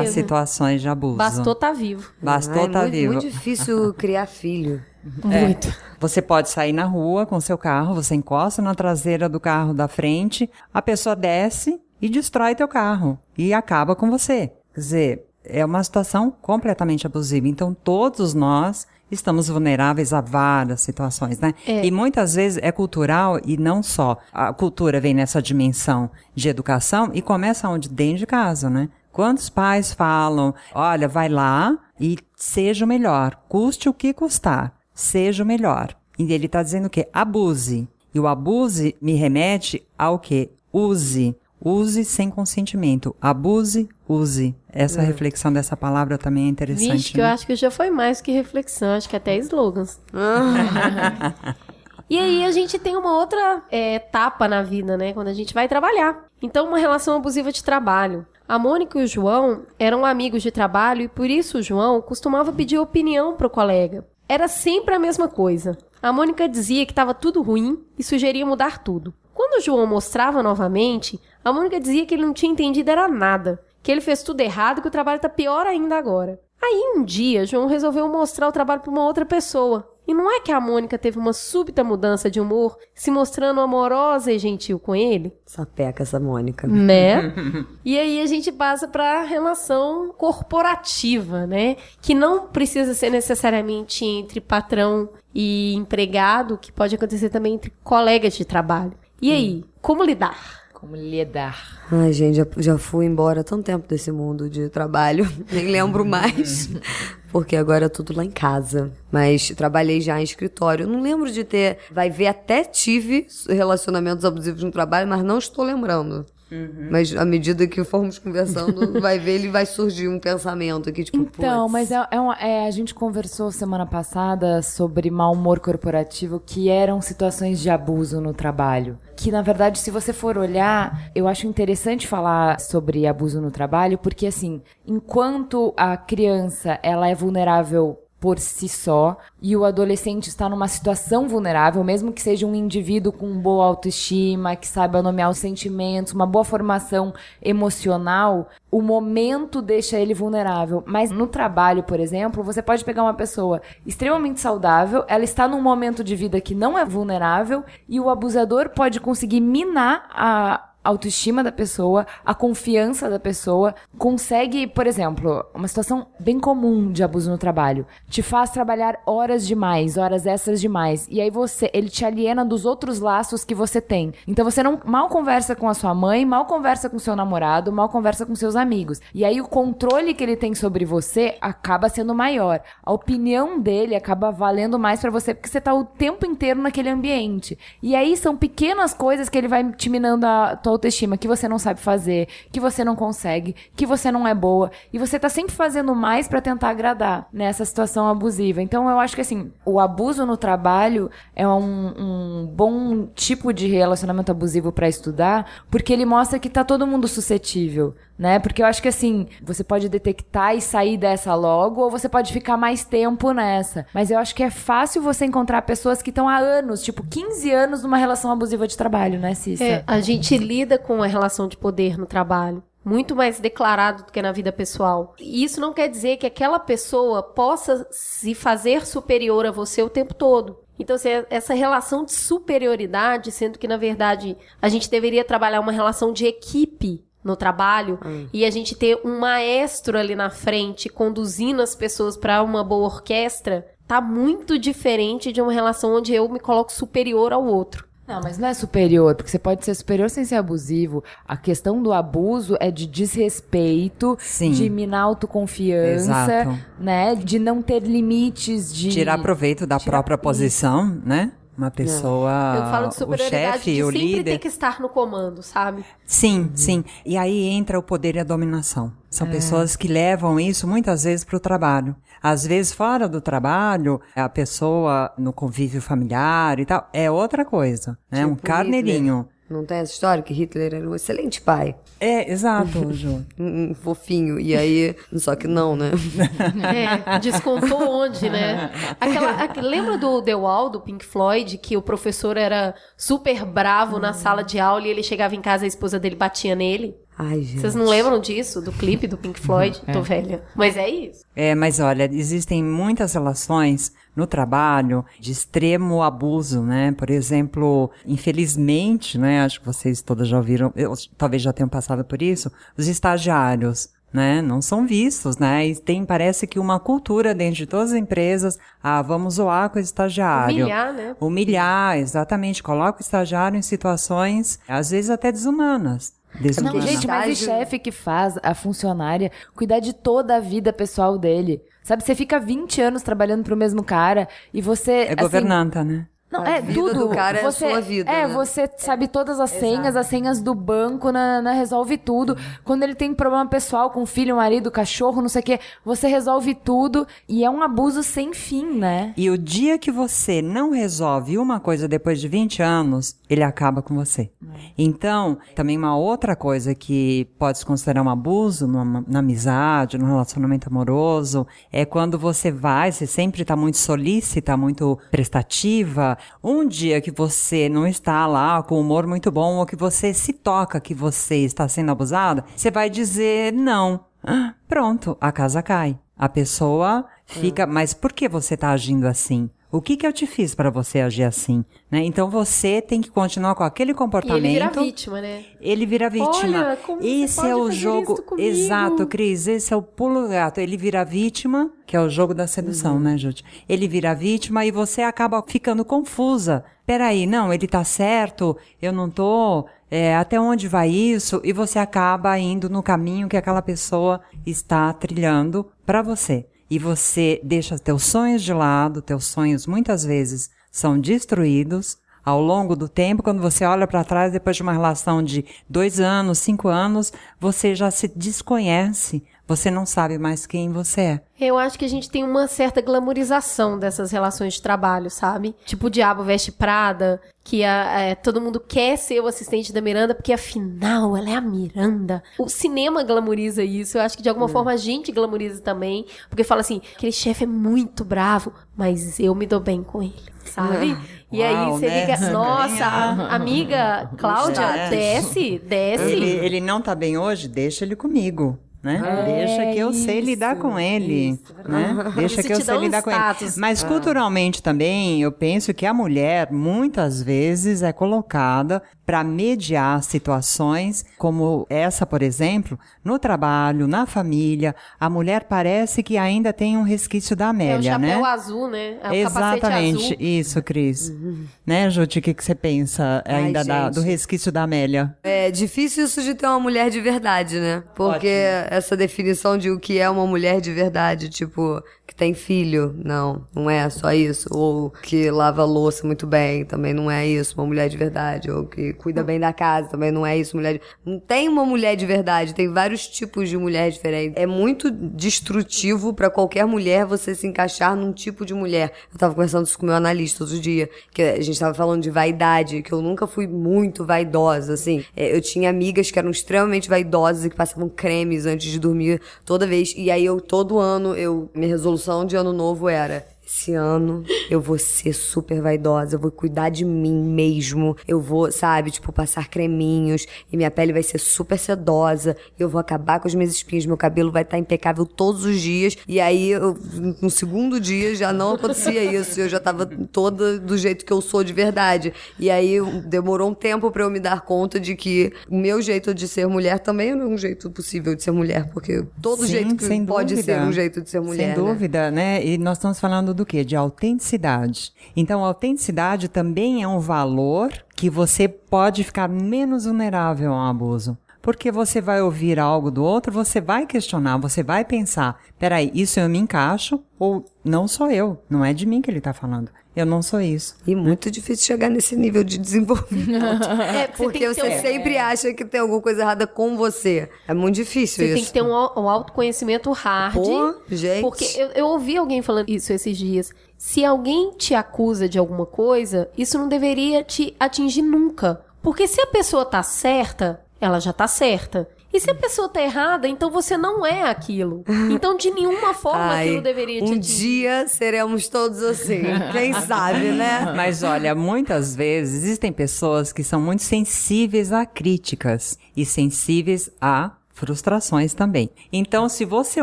a situações de abuso. Bastou tá vivo. Bastou Ah, é tá muito, vivo. muito difícil criar filho. Muito. Você pode sair na rua com seu carro, você encosta na traseira do carro da frente, a pessoa desce e destrói teu carro e acaba com você. Quer dizer, é uma situação completamente abusiva. Então, todos nós estamos vulneráveis a várias situações, né? É. E muitas vezes é cultural e não só. A cultura vem nessa dimensão de educação e começa onde? Dentro de casa, né? Quantos pais falam, olha, vai lá e seja o melhor, custe o que custar, seja o melhor. E ele está dizendo o quê? Abuse. E o abuse me remete ao quê? Use. Use sem consentimento. Abuse, use. Essa reflexão dessa palavra também é interessante. Vixe, que eu né? acho que já foi mais que reflexão, acho que até slogans. e aí a gente tem uma outra é, etapa na vida, né? Quando a gente vai trabalhar. Então, uma relação abusiva de trabalho. A Mônica e o João eram amigos de trabalho e por isso o João costumava pedir opinião pro colega. Era sempre a mesma coisa. A Mônica dizia que estava tudo ruim e sugeria mudar tudo. Quando o João mostrava novamente, a Mônica dizia que ele não tinha entendido era nada, que ele fez tudo errado e que o trabalho tá pior ainda agora. Aí um dia, João resolveu mostrar o trabalho para uma outra pessoa E não é que a Mônica teve uma súbita mudança de humor, se mostrando amorosa e gentil com ele? Sapeca essa Mônica. Né? e aí a gente passa para a relação corporativa, né? Que não precisa ser necessariamente entre patrão e empregado, que pode acontecer também entre colegas de trabalho. E aí, como lidar? Como lidar? Ai, gente, já, já fui embora há tanto tempo desse mundo de trabalho, nem lembro mais. Porque agora é tudo lá em casa. Mas trabalhei já em escritório. Não lembro de ter. Vai ver, até tive relacionamentos abusivos no trabalho, mas não estou lembrando. Uhum. Mas à medida que formos conversando, vai ver, ele vai surgir um pensamento aqui, tipo, Então, putz. mas é, é, uma, é, a gente conversou semana passada sobre mau humor corporativo, que eram situações de abuso no trabalho. Que, na verdade, se você for olhar, eu acho interessante falar sobre abuso no trabalho, porque, assim, enquanto a criança ela é vulnerável por si só e o adolescente está numa situação vulnerável, mesmo que seja um indivíduo com boa autoestima, que saiba nomear os sentimentos, uma boa formação emocional, o momento deixa ele vulnerável. Mas no trabalho, por exemplo, você pode pegar uma pessoa extremamente saudável, ela está num momento de vida que não é vulnerável e o abusador pode conseguir minar a autoestima da pessoa, a confiança da pessoa, consegue, por exemplo, uma situação bem comum de abuso no trabalho, te faz trabalhar horas demais, horas extras demais, e aí você, ele te aliena dos outros laços que você tem. Então você não mal conversa com a sua mãe, mal conversa com seu namorado, mal conversa com seus amigos. E aí o controle que ele tem sobre você acaba sendo maior. A opinião dele acaba valendo mais para você porque você tá o tempo inteiro naquele ambiente. E aí são pequenas coisas que ele vai te minando a tua autoestima, que você não sabe fazer, que você não consegue, que você não é boa, e você tá sempre fazendo mais para tentar agradar nessa situação abusiva. Então eu acho que assim, o abuso no trabalho é um, um bom tipo de relacionamento abusivo para estudar, porque ele mostra que tá todo mundo suscetível né? Porque eu acho que assim, você pode detectar e sair dessa logo, ou você pode ficar mais tempo nessa. Mas eu acho que é fácil você encontrar pessoas que estão há anos, tipo 15 anos numa relação abusiva de trabalho, né, Cissa? É, a gente lida com a relação de poder no trabalho. Muito mais declarado do que na vida pessoal. E isso não quer dizer que aquela pessoa possa se fazer superior a você o tempo todo. Então, assim, essa relação de superioridade, sendo que, na verdade, a gente deveria trabalhar uma relação de equipe no trabalho hum. e a gente ter um maestro ali na frente conduzindo as pessoas para uma boa orquestra, tá muito diferente de uma relação onde eu me coloco superior ao outro. Não, mas não é superior, porque você pode ser superior sem ser abusivo. A questão do abuso é de desrespeito, Sim. de minar autoconfiança, Exato. né? De não ter limites, de Tirar proveito da Tirar- própria posição, né? Uma pessoa, Eu falo de o superioridade chefe, de o sempre líder. ter que estar no comando, sabe? Sim, sim. E aí entra o poder e a dominação. É. São pessoas que levam isso muitas vezes para o trabalho. Às vezes, fora do trabalho, a pessoa no convívio familiar e tal, é outra coisa. né? um Tipo carneirinho. Não tem essa história que Hitler era um excelente pai, É, exato, Ju. um, um fofinho, e aí, só que não, né? É, descontou onde, né? Aquela, aque- lembra do The Wall, do Pink Floyd, que o professor era super bravo na sala de aula e ele chegava em casa e a esposa dele batia nele? Ai, gente. Vocês não lembram disso, do clipe do Pink Floyd? Tô velha. Mas é isso. É, mas olha, existem muitas relações no trabalho de extremo abuso, né? Por exemplo, infelizmente, né? Acho que vocês todas já ouviram, eu, talvez já tenham passado por isso, os estagiários. Né? Não são vistos, né? E tem, parece que uma cultura dentro de todas as empresas, ah, vamos zoar com o estagiário. Humilhar, né? Humilhar, exatamente. Coloca o estagiário em situações, às vezes até desumanas. Não, Desumanas. gente, mas Estágio- chefe que faz a funcionária cuidar de toda a vida pessoal dele? Sabe, você fica 20 anos trabalhando pro mesmo cara e você. É assim, governanta, né? Não, A é vida tudo. do cara é a você, sua vida, É, né? você sabe todas as senhas, as senhas do banco, na, na- resolve tudo. Quando ele tem problema pessoal com filho, marido, cachorro, não sei o quê, você resolve tudo e é um abuso sem fim, né? E o dia que você não resolve uma coisa depois de 20 anos, ele acaba com você. Então, também uma outra coisa que pode se considerar um abuso numa, na amizade, no relacionamento amoroso, é quando você vai, você sempre está muito solícita, muito prestativa. Um dia que você não está lá com humor muito bom, ou que você se toca que você está sendo abusada, você vai dizer não. Ah, Pronto, a casa cai. A pessoa fica, mas por que você está agindo assim? O que que eu te fiz para você agir assim? Né? Então você tem que continuar com aquele E comportamento. ele vira vítima, né? Ele vira vítima. Olha, como esse é o jogo. Exato, Cris. Esse é o pulo do gato. Ele vira vítima, que é o jogo da sedução, Uhum. né, Júlia? Ele vira vítima e você acaba ficando confusa. Peraí, não, ele tá certo, eu não tô. é, até onde vai isso? E você acaba indo no caminho que aquela pessoa está trilhando para você. E você deixa teus sonhos de lado, teus sonhos muitas vezes são destruídos ao longo do tempo, quando você olha para trás depois de uma relação de dois anos, cinco anos, você já se desconhece, você não sabe mais quem você é. Eu acho que a gente tem uma certa glamorização dessas relações de trabalho, sabe? Tipo o Diabo Veste Prada, que a- é, todo mundo quer ser o assistente da Miranda, porque afinal ela é a Miranda. O cinema glamoriza isso, eu acho que de Hum. alguma forma a gente glamoriza também, porque fala assim, aquele chefe é muito bravo, mas eu me dou bem com ele, sabe? E aí Uau, você né? liga, nossa, a- amiga Cláudia, É. desce, desce. Ele, ele não tá bem hoje? Deixa ele comigo. Né? É, Deixa que eu sei lidar com ele. Né? Deixa Isso que eu sei um lidar com ele. status. Mas culturalmente também, eu penso que a mulher, muitas vezes, é colocada para mediar situações como essa, por exemplo, no trabalho, na família. A mulher parece que ainda tem um resquício da É o Amélia, chapéu né? azul, né? É o Exatamente, azul. isso, Cris. Né, Juti, o que, que você pensa Ai, ainda da- gente. do resquício da Amélia? É difícil isso de ter uma mulher de verdade, né? Porque essa definição de o que é uma mulher de verdade, tipo, que tem filho, não, não é só isso. Ou que lava louça muito bem, também não é isso, uma mulher de verdade. Ou que cuida bem da casa, também não é isso, mulher de... Não tem uma mulher de verdade, tem vários tipos de mulher diferentes. É muito destrutivo pra qualquer mulher você se encaixar num tipo de mulher. Eu tava conversando isso com o meu analista outro dia, que a gente tava falando de vaidade, que eu nunca fui muito vaidosa, assim. É, Eu tinha amigas que eram extremamente vaidosas e que passavam cremes antes de dormir toda vez. E aí eu, todo ano, eu, minha resolução de ano novo era. Esse ano eu vou ser super vaidosa, eu vou cuidar de mim mesmo, eu vou, sabe, tipo, passar creminhos e minha pele vai ser super sedosa, eu vou acabar com as minhas espinhas, meu cabelo vai estar impecável todos os dias. E aí, eu, no segundo dia já não acontecia isso, eu já tava toda do jeito que eu sou de verdade. E aí demorou um tempo pra eu me dar conta de que o meu jeito de ser mulher também não é um jeito possível de ser mulher, porque todo Sim, jeito que pode dúvida. ser um jeito de ser mulher. Sem né? dúvida, né? E nós estamos falando do quê? De autenticidade. Então, a autenticidade também é um valor que você pode ficar menos vulnerável ao abuso. Porque você vai ouvir algo do outro, você vai questionar, você vai pensar: peraí, isso eu me encaixo? Ou não sou eu? Não é de mim que ele está falando. Eu não sou isso. E muito difícil chegar nesse nível de desenvolvimento. É, Porque você ter um- sempre acha que tem alguma coisa errada com você. É muito difícil Você isso. tem que ter um, um autoconhecimento hard. Pô, gente. Porque eu, eu ouvi alguém falando isso esses dias. Se alguém te acusa de alguma coisa, isso não deveria te atingir nunca. Porque se a pessoa tá certa, ela já tá certa. E se a pessoa tá errada, então você não é aquilo. Então, de nenhuma forma Ai, aquilo deveria te um atingir. dia seremos todos assim. Quem sabe, né? Mas olha, muitas vezes existem pessoas que são muito sensíveis a críticas e sensíveis a frustrações também. Então, se você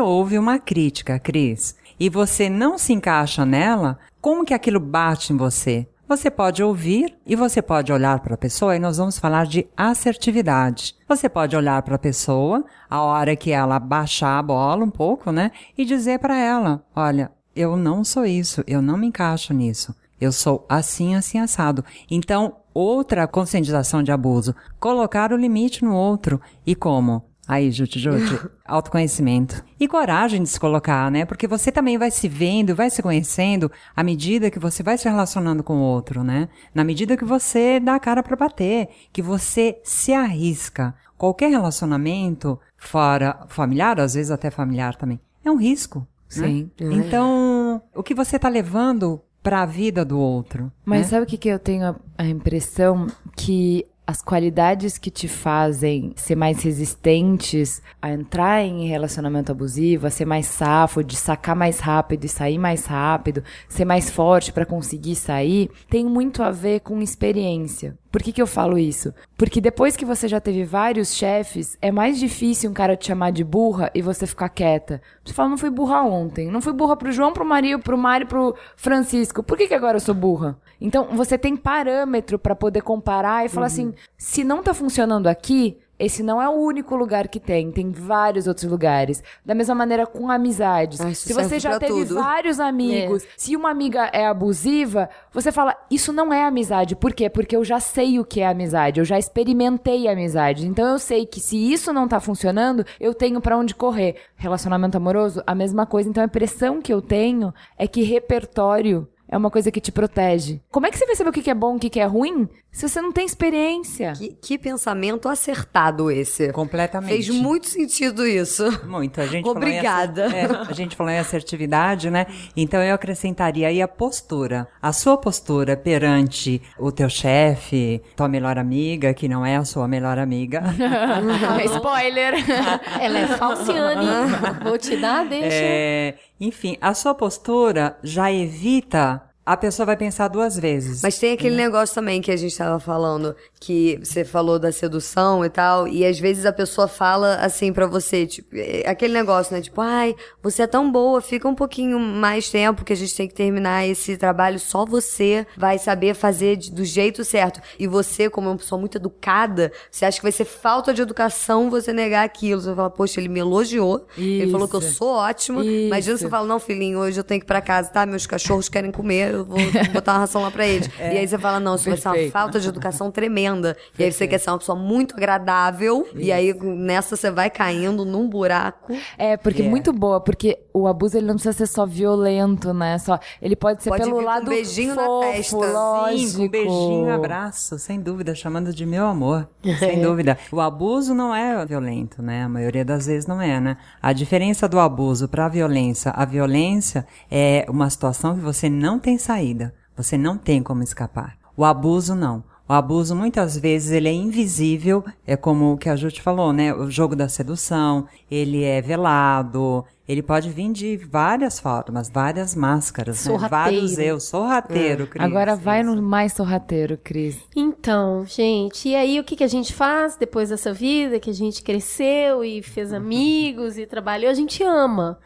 ouve uma crítica, Cris, e você não se encaixa nela, como que aquilo bate em você? Você pode ouvir e você pode olhar para a pessoa e nós vamos falar de assertividade. Você pode olhar para a pessoa a hora que ela baixar a bola um pouco, né? E dizer para ela: olha, eu não sou isso, eu não me encaixo nisso. Eu sou assim, assim, assado. Então, outra conscientização de abuso, colocar o limite no outro. E como? Aí, Jute, Jute, autoconhecimento. E coragem de se colocar, né? Porque você também vai se vendo, vai se conhecendo à medida que você vai se relacionando com o outro, né? Na medida que você dá a cara para bater, que você se arrisca. Qualquer relacionamento, fora familiar, às vezes até familiar também, é um risco. né? Sim. Então, o que você tá levando para a vida do outro? Mas né? sabe o que, que eu tenho a, a impressão? Que as qualidades que te fazem ser mais resistentes a entrar em relacionamento abusivo, a ser mais safo, de sacar mais rápido e sair mais rápido, ser mais forte para conseguir sair, tem muito a ver com experiência. Por que, que eu falo isso? Porque depois que você já teve vários chefes, é mais difícil um cara te chamar de burra e você ficar quieta. Você fala, não fui burra ontem. Não fui burra pro João, pro Mario, pro Mário, pro Francisco. Por que, que agora eu sou burra? Então, você tem parâmetro para poder comparar e falar assim, se não tá funcionando aqui, esse não é o único lugar que tem, tem vários outros lugares. Da mesma maneira com amizades. Ah, se você já teve tudo. vários amigos, se uma amiga é abusiva, você fala, isso não é amizade. Por quê? Porque eu já sei o que é amizade, eu já experimentei amizade. Então eu sei que se isso não tá funcionando, eu tenho pra onde correr. Relacionamento amoroso, a mesma coisa. Então a impressão que eu tenho é que repertório é uma coisa que te protege. Como é que você vai saber o que é bom e o que é ruim se você não tem experiência? Que, que pensamento acertado esse. Completamente. Fez muito sentido isso. Muito. A gente Obrigada. Falou em, é, a gente falou em assertividade, né? Então eu acrescentaria aí a postura. A sua postura perante o teu chefe, tua melhor amiga, que não é a sua melhor amiga. Spoiler! Ela é falciane. Vou te dar, deixa. É, enfim, a sua postura já evita. A pessoa vai pensar duas vezes. Mas tem aquele negócio também que a gente tava falando, que você falou da sedução e tal, e às vezes a pessoa fala assim pra você, tipo, é aquele negócio, né? Tipo, ai, você é tão boa, fica um pouquinho mais tempo que a gente tem que terminar esse trabalho, só você vai saber fazer de- do jeito certo. E você, como uma pessoa muito educada, você acha que vai ser falta de educação você negar aquilo. Você fala, poxa, ele me elogiou, ele falou que eu Isso. sou ótima. Imagina Isso. você fala, não, filhinho, hoje eu tenho que ir pra casa, tá? Meus cachorros querem comer, eu vou botar uma ração lá pra eles. E aí você fala, não, isso vai ser uma Perfeito. falta de educação tremenda. E aí você quer ser uma pessoa muito agradável, e aí nessa você vai caindo num buraco. É, porque Yeah. muito boa, porque o abuso ele não precisa ser só violento, né? Só, ele pode ser Pode pelo com um lado beijinho na fofo, testa. lógico. Sim, com um beijinho, abraço, sem dúvida, chamando de meu amor, sem dúvida. O abuso não é violento, né? A maioria das vezes não é, né? A diferença do abuso para a violência, a violência é uma situação que você não tem saída, você não tem como escapar. O abuso não. O abuso muitas vezes ele é invisível, é como o que a Jute falou, né? O jogo da sedução, ele é velado, ele pode vir de várias formas, várias máscaras, né? Sorrateiro. vários eu, sorrateiro, Cris. Agora vai Isso. no mais sorrateiro, Cris. Então, gente, e aí o que, que a gente faz depois dessa vida que a gente cresceu e fez amigos e trabalhou? A gente ama.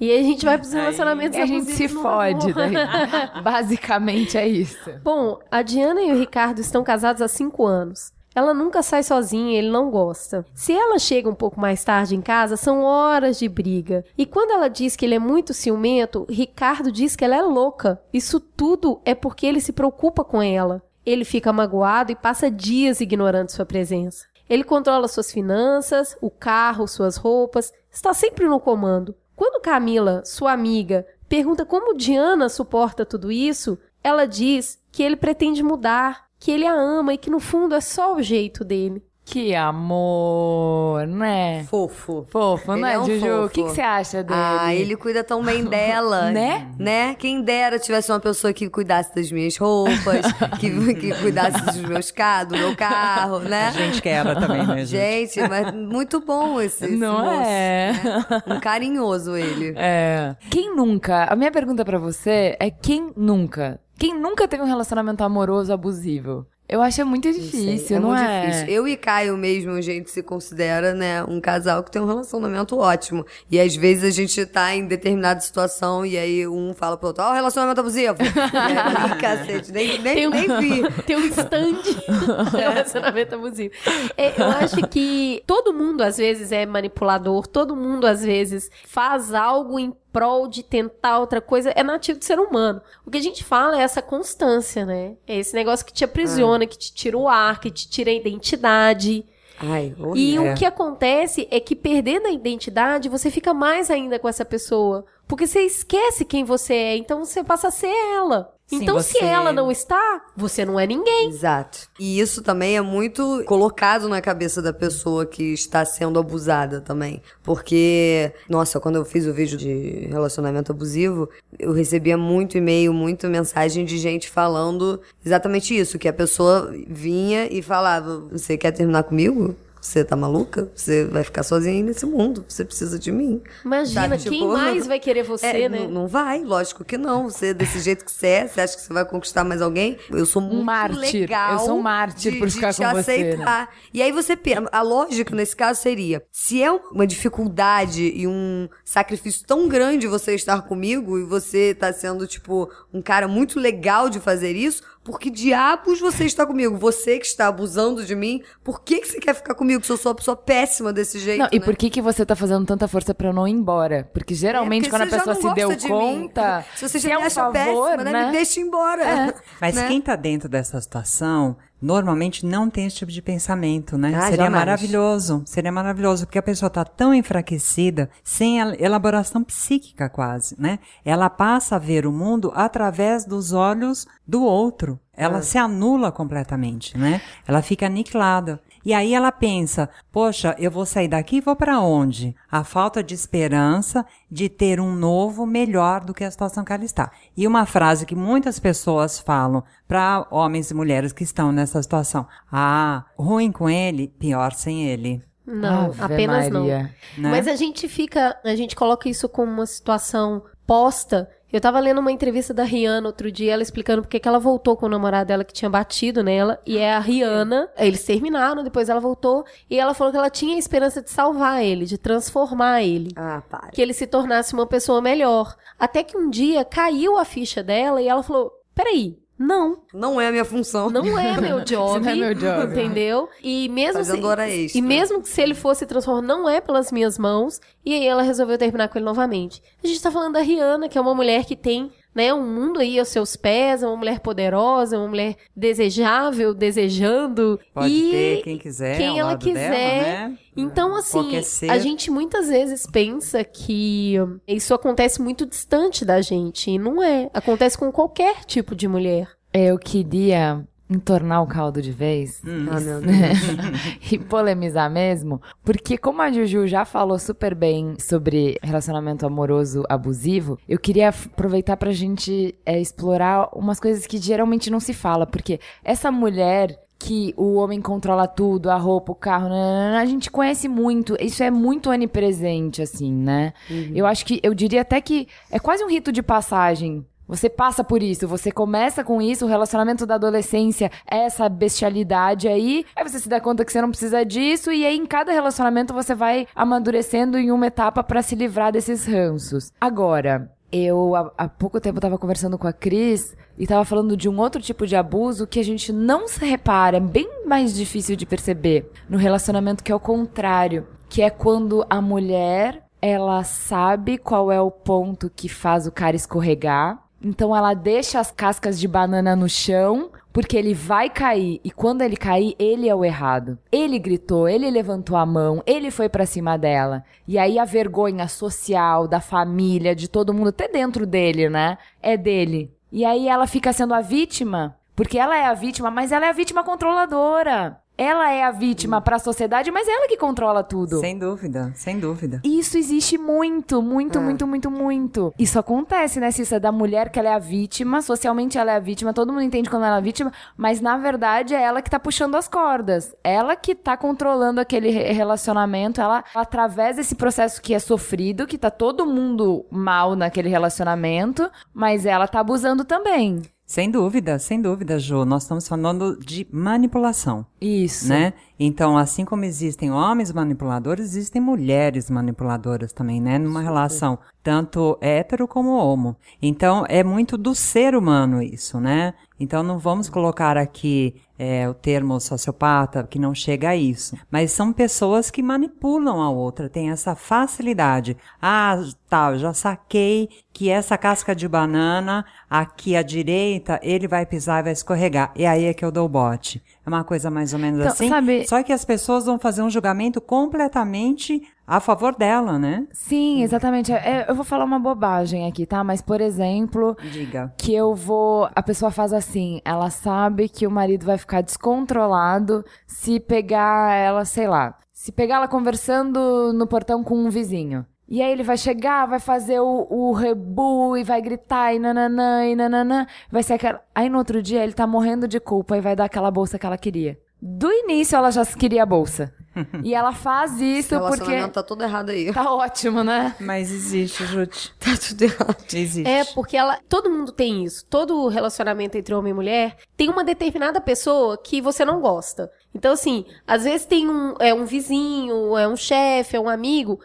E aí a gente vai pros relacionamentos E a gente se fode daí. Basicamente é isso. Bom, a Diana e o Ricardo estão casados há cinco anos. Ela nunca sai sozinha, ele não gosta. Se ela chega um pouco mais tarde em casa, são horas de briga. E quando ela diz que ele é muito ciumento, Ricardo diz que ela é louca. Isso tudo é porque ele se preocupa com ela. Ele fica magoado e passa dias ignorando sua presença. Ele controla suas finanças, o carro, suas roupas, está sempre no comando. Quando Camila, sua amiga, pergunta como Diana suporta tudo isso, ela diz que ele pretende mudar, que ele a ama e que no fundo é só o jeito dele. Que amor, né? Fofo. Fofo, Ele né, é um Juju? O fofo. que, que você acha dele? Ah, ele cuida tão bem dela. Né? Né? Quem dera tivesse uma pessoa que cuidasse das minhas roupas, que, que cuidasse dos meus carros, do meu carro, né? A gente quer ela também, né, gente? Gente, mas muito bom esse, esse Não moço, é? né? Um carinhoso ele. É. Quem nunca? A minha pergunta pra você é quem nunca? Quem nunca teve um relacionamento amoroso abusivo? Eu acho muito difícil, é não muito é? difícil. Eu e Caio mesmo, a gente se considera, né, um casal que tem um relacionamento ótimo. E às vezes a gente tá em determinada situação e aí um fala pro outro, ó, relacionamento abusivo. "Ih, cacete, nem, nem, Tem um, nem vi. tem um stand de relacionamento abusivo. É, eu acho que todo mundo às vezes é manipulador, todo mundo às vezes faz algo em prol de tentar outra coisa, é nativo do ser humano. O que a gente fala é essa constância, né? É esse negócio que te aprisiona, que te tira o ar, que te tira a identidade. Ai, E horrível. o que acontece é que perdendo a identidade, você fica mais ainda com essa pessoa. Porque você esquece quem você é, então você passa a ser ela. Sim, então, se você- ela não está, você não é ninguém. Exato. E isso também é muito colocado na cabeça da pessoa que está sendo abusada também. Porque, nossa, quando eu fiz o vídeo de relacionamento abusivo, eu recebia muito e-mail, muita mensagem de gente falando exatamente isso: que a pessoa vinha e falava: Você quer terminar comigo? Você tá maluca? Você vai ficar sozinha aí nesse mundo. Você precisa de mim. Imagina, Sabe, quem tipo, mais vai querer você, É, né? Não, não vai, lógico que não. Você, desse jeito que você é, você acha que você vai conquistar mais alguém? Eu sou muito mártir. legal. Eu sou um mártir de, por de ficar te com você, aceitar. E aí você pensa, a lógica nesse caso seria, se é uma dificuldade e um sacrifício tão grande você estar comigo e você tá sendo, tipo, um cara muito legal de fazer isso, por que diabos você está comigo? Você que está abusando de mim, por que, que você quer ficar comigo se eu sou uma pessoa péssima desse jeito, Não, e né? por que, que você tá fazendo tanta força pra eu não ir embora? Porque geralmente É, porque quando a pessoa se deu de conta. mim. Se você se já é me um acha favor, péssima, né? né? Me deixa embora. Mas né? quem tá dentro dessa situação, normalmente não tem esse tipo de pensamento, né? Ah, Seria jamais. maravilhoso, seria maravilhoso, porque a pessoa tá tão enfraquecida, sem elaboração psíquica quase, né? Ela passa a ver o mundo através dos olhos do outro. Ela se anula completamente, né? Ela fica aniquilada. E aí ela pensa: poxa, eu vou sair daqui e vou para onde? A falta de esperança de ter um novo melhor do que a situação que ela está. E uma frase que muitas pessoas falam para homens e mulheres que estão nessa situação: ah, ruim com ele, pior sem ele. Não, Ave apenas Maria. não. Mas a gente fica, a gente coloca isso como uma situação posta. Eu tava lendo uma entrevista da Rihanna outro dia, ela explicando porque que ela voltou com o namorado dela que tinha batido nela, e é a Rihanna. Eles terminaram, depois ela voltou, e ela falou que ela tinha a esperança de salvar ele, de transformar ele. Ah, para. Que ele se tornasse uma pessoa melhor. Até que um dia caiu a ficha dela e ela falou: peraí, não, Não é a minha função. não é meu job. Não é meu job. Entendeu? E mesmo Fazendo se, hora extra. E mesmo que se ele fosse transformar, não é pelas minhas mãos. E aí ela resolveu terminar com ele novamente. A gente tá falando da Rihanna, que é uma mulher que tem, né, um mundo aí aos seus pés, é uma mulher poderosa, uma mulher desejável, desejando. Pode e ter quem quiser, quem ao ela lado quiser. dela, né? Então, assim, Qualquer ser. a gente muitas vezes pensa que isso acontece muito distante da gente. E não é. Acontece com qualquer tipo de mulher. Eu queria entornar o caldo de vez Ah, meu Deus. e polemizar mesmo, porque como a Juju já falou super bem sobre relacionamento amoroso abusivo, eu queria aproveitar pra gente é, explorar umas coisas que geralmente não se fala, porque essa mulher que o homem controla tudo, a roupa, o carro, nananana, a gente conhece muito, isso é muito onipresente, assim, né? Eu acho que, eu diria até que é quase um rito de passagem você passa por isso, você começa com isso, o relacionamento da adolescência é essa bestialidade aí, aí você se dá conta que você não precisa disso, e aí em cada relacionamento você vai amadurecendo em uma etapa pra se livrar desses ranços. Agora, eu há, há pouco tempo tava conversando com a Cris e tava falando de um outro tipo de abuso que a gente não se repara, é bem mais difícil de perceber no relacionamento que é o contrário, que é quando a mulher ela sabe qual é o ponto que faz o cara escorregar. Então ela deixa as cascas de banana no chão, porque ele vai cair e quando ele cair, ele é o errado. Ele gritou, ele levantou a mão, ele foi pra cima dela. E aí a vergonha social da família, de todo mundo, até dentro dele, né? É dele. E aí ela fica sendo a vítima, porque ela é a vítima, mas ela é a vítima controladora. Ela é a vítima pra sociedade, mas é ela que controla tudo. Sem dúvida, sem dúvida. Isso existe muito, muito, É. muito, muito, muito. Isso acontece, né, Cissa? Da mulher que ela é a vítima, socialmente ela é a vítima, todo mundo entende quando ela é a vítima, mas na verdade é ela que tá puxando as cordas. Ela que tá controlando aquele re- relacionamento, ela, através desse processo que é sofrido, que tá todo mundo mal naquele relacionamento, mas ela tá abusando também. Sem dúvida, sem dúvida, Ju. Nós estamos falando de manipulação. Isso. né? Então, assim como existem homens manipuladores, existem mulheres manipuladoras também, né? Numa relação tanto hétero como homo. Então, é muito do ser humano isso, né? Então, não vamos colocar aqui é, o termo sociopata, que não chega a isso. Mas são pessoas que manipulam a outra, têm essa facilidade. Ah, tá, já saquei que essa casca de banana aqui à direita, ele vai pisar e vai escorregar. E aí é que eu dou o bote. É uma coisa mais ou menos Então, assim. sabe- Só que as pessoas vão fazer um julgamento completamente a favor dela, né? Sim, exatamente. É, eu vou falar uma bobagem aqui, tá? Mas, por exemplo, Diga. que eu vou. A pessoa faz assim, ela sabe que o marido vai ficar descontrolado se pegar ela, sei lá, se pegar ela conversando no portão com um vizinho. E aí ele vai chegar, vai fazer o, o rebu e vai gritar e nananã e nananã. Vai ser aquela. Aí no outro dia ele tá morrendo de culpa e vai dar aquela bolsa que ela queria. Do início ela já queria a bolsa. e ela faz Esse isso porque relacionamento tá todo errado aí. tá ótimo, né? Mas existe, Jute. Tá tudo errado. Existe. É, porque ela. Todo mundo tem isso. Todo relacionamento entre homem e mulher tem uma determinada pessoa que você não gosta. Então, assim, às vezes tem um, é um vizinho, é um chefe, é um amigo,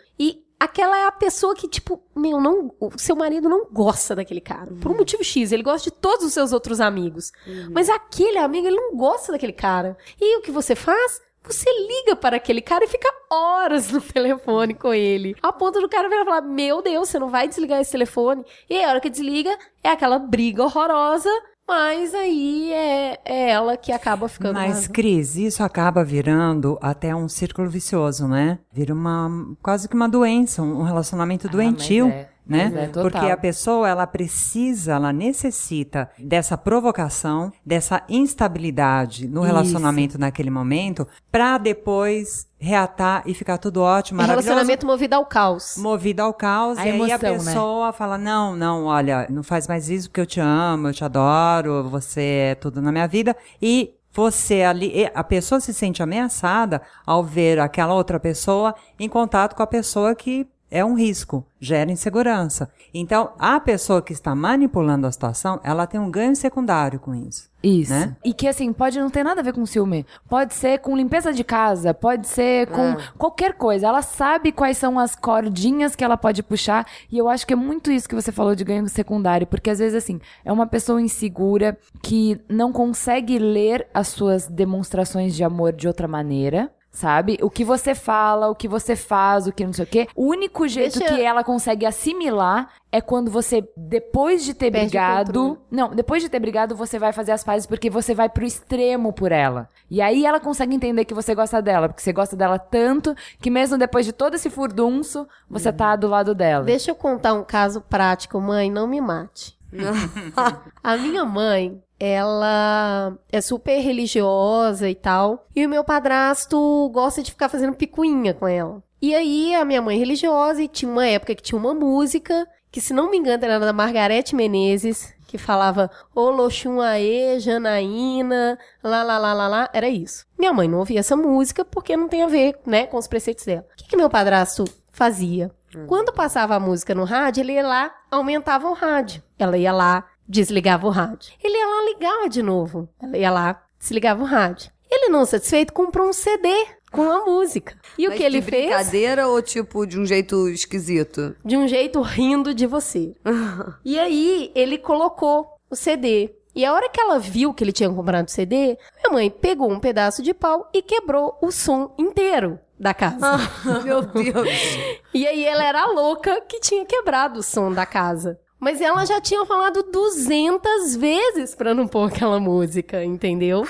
aquela é a pessoa que, tipo, meu, não, o seu marido não gosta daquele cara. Por um motivo X, ele gosta de todos os seus outros amigos. Mas aquele amigo, ele não gosta daquele cara. E o que você faz? Você liga para aquele cara e fica horas no telefone com ele. A ponto do cara virar e falar: Meu Deus, você não vai desligar esse telefone. E aí, a hora que desliga, é aquela briga horrorosa. Mas aí é, é ela que acaba ficando. Mas, mais- Cris, isso acaba virando até um círculo vicioso, né? Vira uma quase que uma doença, um relacionamento Ah, doentio, mas é, né? é. Porque a pessoa ela precisa, ela necessita dessa provocação, dessa instabilidade no Isso. relacionamento naquele momento, pra depois reatar e ficar tudo ótimo, É maravilhoso. relacionamento movido ao caos. Movido ao caos, A e aí a emoção, né? pessoa fala: Não, não, olha, não faz mais isso porque eu te amo, eu te adoro, você é tudo na minha vida. E você ali, a pessoa se sente ameaçada ao ver aquela outra pessoa em contato com a pessoa que é um risco, gera insegurança. Então, a pessoa que está manipulando a situação, ela tem um ganho secundário com isso. Isso. Né? E que assim, pode não ter nada a ver com ciúme. Pode ser com limpeza de casa, pode ser com qualquer coisa. Ela sabe quais são as cordinhas que ela pode puxar. E eu acho que é muito isso que você falou de ganho secundário. Porque às vezes, assim, é uma pessoa insegura que não consegue ler as suas demonstrações de amor de outra maneira. Sabe? O que você fala, o que você faz, o que não sei o quê. O único jeito Deixa- que ela consegue assimilar é quando você, depois de ter Perde brigado, não, depois de ter brigado, você vai fazer as pazes porque você vai pro extremo por ela. E aí ela consegue entender que você gosta dela, porque você gosta dela tanto que mesmo depois de todo esse furdunço, você tá do lado dela. Deixa eu contar um caso prático, mãe, não me mate. a minha mãe, ela é super religiosa e tal, e o meu padrasto gosta de ficar fazendo picuinha com ela. E aí, a minha mãe é religiosa, e tinha uma época que tinha uma música, que se não me engano era da Margarete Menezes, que falava Ô Loxum Aê, Janaína, lá, lá, lá, lá, lá, era isso. Minha mãe não ouvia essa música porque não tem a ver, né, com os preceitos dela. O que, que meu padrasto fazia? Quando passava a música no rádio, ele ia lá, aumentava o rádio. Ela ia lá, desligava o rádio. Ele ia lá, ligava de novo. Ela ia lá, desligava o rádio. Ele, não satisfeito, comprou um CD com a música. E o Mas que ele de fez? brincadeira ou tipo de um jeito esquisito? de um jeito rindo de você. e aí, ele colocou o CD. E a hora que ela viu que ele tinha comprado o CD, minha mãe pegou um pedaço de pau e quebrou o som inteiro da casa. Meu Deus. E aí ela era a louca que tinha quebrado o som da casa. Mas ela já tinha falado 200 vezes pra não pôr aquela música, entendeu?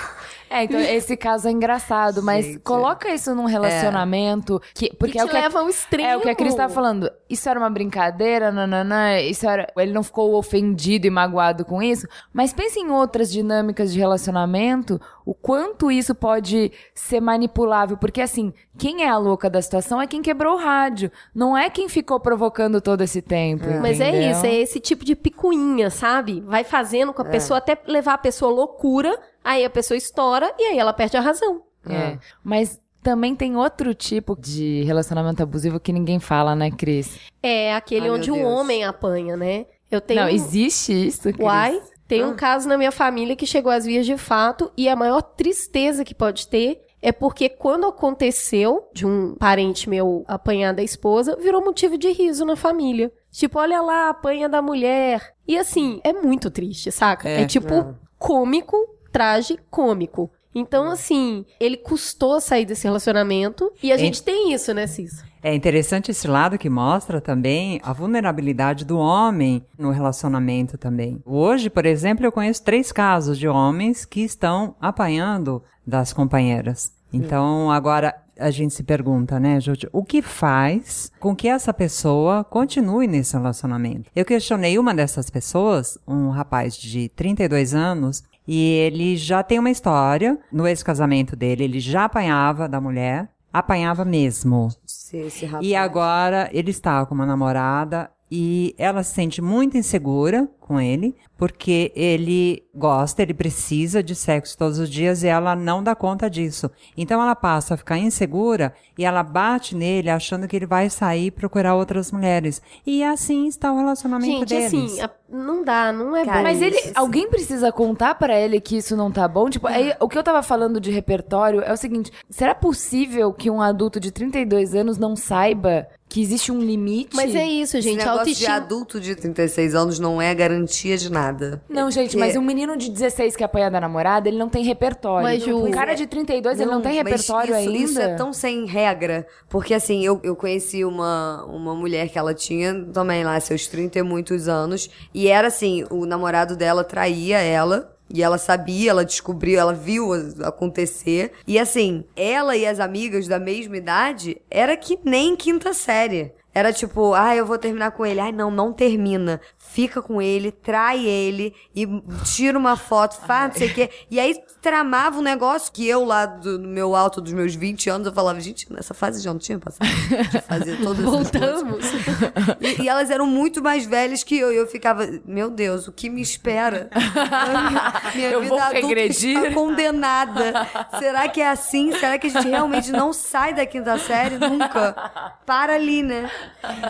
É, então esse caso é engraçado, mas Gente. coloca isso num relacionamento que porque que é o que a- leva ao extremo. É o que a Cris tava falando. Isso era uma brincadeira, nananã, isso era. Ele não ficou ofendido e magoado com isso. Mas pense em outras dinâmicas de relacionamento, o quanto isso pode ser manipulável. Porque assim, quem é a louca da situação é quem quebrou o rádio. Não é quem ficou provocando todo esse tempo. Mas é isso, é esse tipo de picuinha, sabe? Vai fazendo com a pessoa até levar a pessoa à loucura, aí a pessoa estoura e aí ela perde a razão. É. Mas também tem outro tipo de relacionamento abusivo que ninguém fala, né, Cris? É aquele Ai, onde o homem apanha, né? Eu tenho Não, existe isso, Cris? Uai, tem Ah. um caso na minha família que chegou às vias de fato e a maior tristeza que pode ter é porque quando aconteceu de um parente meu apanhar da esposa, virou motivo de riso na família. Tipo, olha lá, apanha da mulher. E assim, é muito triste, saca? É, É. tipo cômico, traje cômico. Então, assim, ele custou sair desse relacionamento e a gente tem isso, né, Cis? É interessante esse lado que mostra também a vulnerabilidade do homem no relacionamento também. Hoje, por exemplo, eu conheço três casos de homens que estão apanhando das companheiras. Então, agora a gente se pergunta, né, Júlio, o que faz com que essa pessoa continue nesse relacionamento? Eu questionei uma dessas pessoas, um rapaz de 32 anos, e ele já tem uma história. No ex-casamento dele, ele já apanhava da mulher, apanhava mesmo. Esse, esse rapaz. E agora ele está com uma namorada e ela se sente muito insegura com ele, porque ele gosta, ele precisa de sexo todos os dias e ela não dá conta disso. Então ela passa a ficar insegura e ela bate nele achando que ele vai sair procurar outras mulheres. E assim está o relacionamento Gente, deles. assim, a- não dá, não é Cara, bom. Mas ele, Isso. alguém precisa contar pra ele que isso não tá bom? Tipo, aí, o que eu tava falando de repertório é o seguinte: será possível que um adulto de 32 anos não saiba que existe um limite? Mas é isso, Esse gente. A negócio de autoestima. adulto de 36 anos não é garantia de nada. Não, gente, Porque- mas um menino de 16 que apanha da namorada, ele não tem repertório. Mas, Ju, um cara de 32, ele não tem mas repertório isso, ainda. Isso é tão sem regra. Porque assim, eu, eu conheci uma, uma mulher que ela tinha também lá seus 30 e muitos anos. E era assim, o namorado dela traía ela. E ela sabia, ela descobriu, ela viu acontecer. E assim, ela e as amigas da mesma idade era que nem quinta série. Era tipo, ah, eu vou terminar com ele. Ai, não, não termina. Fica com ele, trai ele e tira uma foto, faz não sei o quê. E aí tramava um negócio que eu lá do no meu alto dos meus 20 anos, eu falava, gente, nessa fase já não tinha passado de fazer todas. Voltamos. E, e elas eram muito mais velhas que eu. E eu ficava, meu Deus, o que me espera? Minha Eu vida vou adulta regredir? está condenada. Será que é assim? Será que a gente realmente não sai da quinta série nunca? Para ali, né?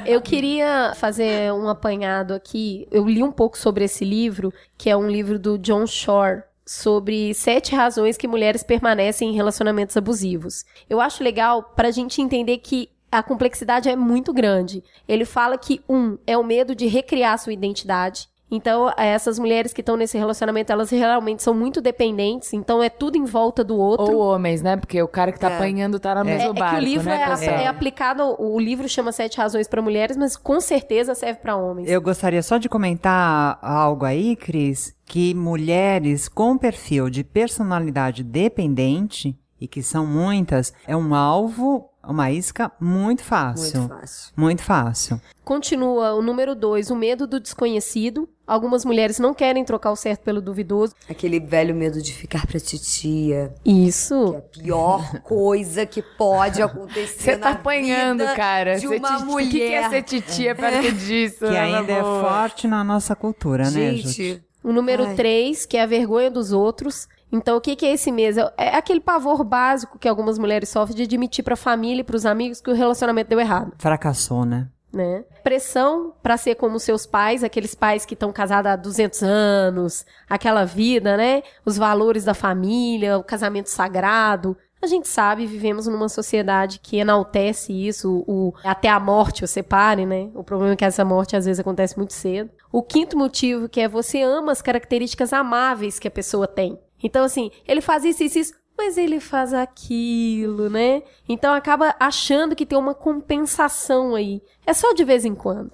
Eu queria fazer um apanhado aqui. Eu li um pouco sobre esse livro, que é um livro do John Shore. Sobre sete razões que mulheres permanecem em relacionamentos abusivos. Eu acho legal para a gente entender que a complexidade é muito grande. Ele fala que, um, é o medo de recriar sua identidade. Então, essas mulheres que estão nesse relacionamento, elas realmente são muito dependentes, então é tudo em volta do outro. Ou homens, né? Porque o cara que tá É. apanhando tá no É, mesmo é barco, que o livro né, é, é aplicado, o livro chama Sete Razões para Mulheres, mas com certeza serve para homens. Eu gostaria só de comentar algo aí, Cris, que mulheres com perfil de personalidade dependente, e que são muitas, é um alvo, uma isca muito fácil. Muito fácil. Muito fácil. Continua o número dois, o medo do desconhecido. Algumas mulheres não querem trocar o certo pelo duvidoso. Aquele velho medo de ficar pra titia. Isso. Que é a pior coisa que pode acontecer Você tá na apanhando, vida cara. de Ser uma titi- mulher. O que, é ser titia perto disso? Que ainda é boa? forte na nossa cultura, né, Jute? Gente, O número Ai. três, que é a vergonha dos outros. Então, o que, que é esse mês? É aquele pavor básico que algumas mulheres sofrem de admitir pra família e pros amigos que o relacionamento deu errado. Fracassou, né? né? Pressão pra ser como seus pais, aqueles pais que estão casados há 200 anos, aquela vida, né? Os valores da família, o casamento sagrado. A gente sabe, vivemos numa sociedade que enaltece isso, o até a morte o separe, né? O problema é que essa morte às vezes acontece muito cedo. O quinto motivo que é você ama as características amáveis que a pessoa tem. Então assim, ele faz isso, isso, isso, mas ele faz aquilo, né? Então acaba achando que tem uma compensação aí. É só de vez em quando.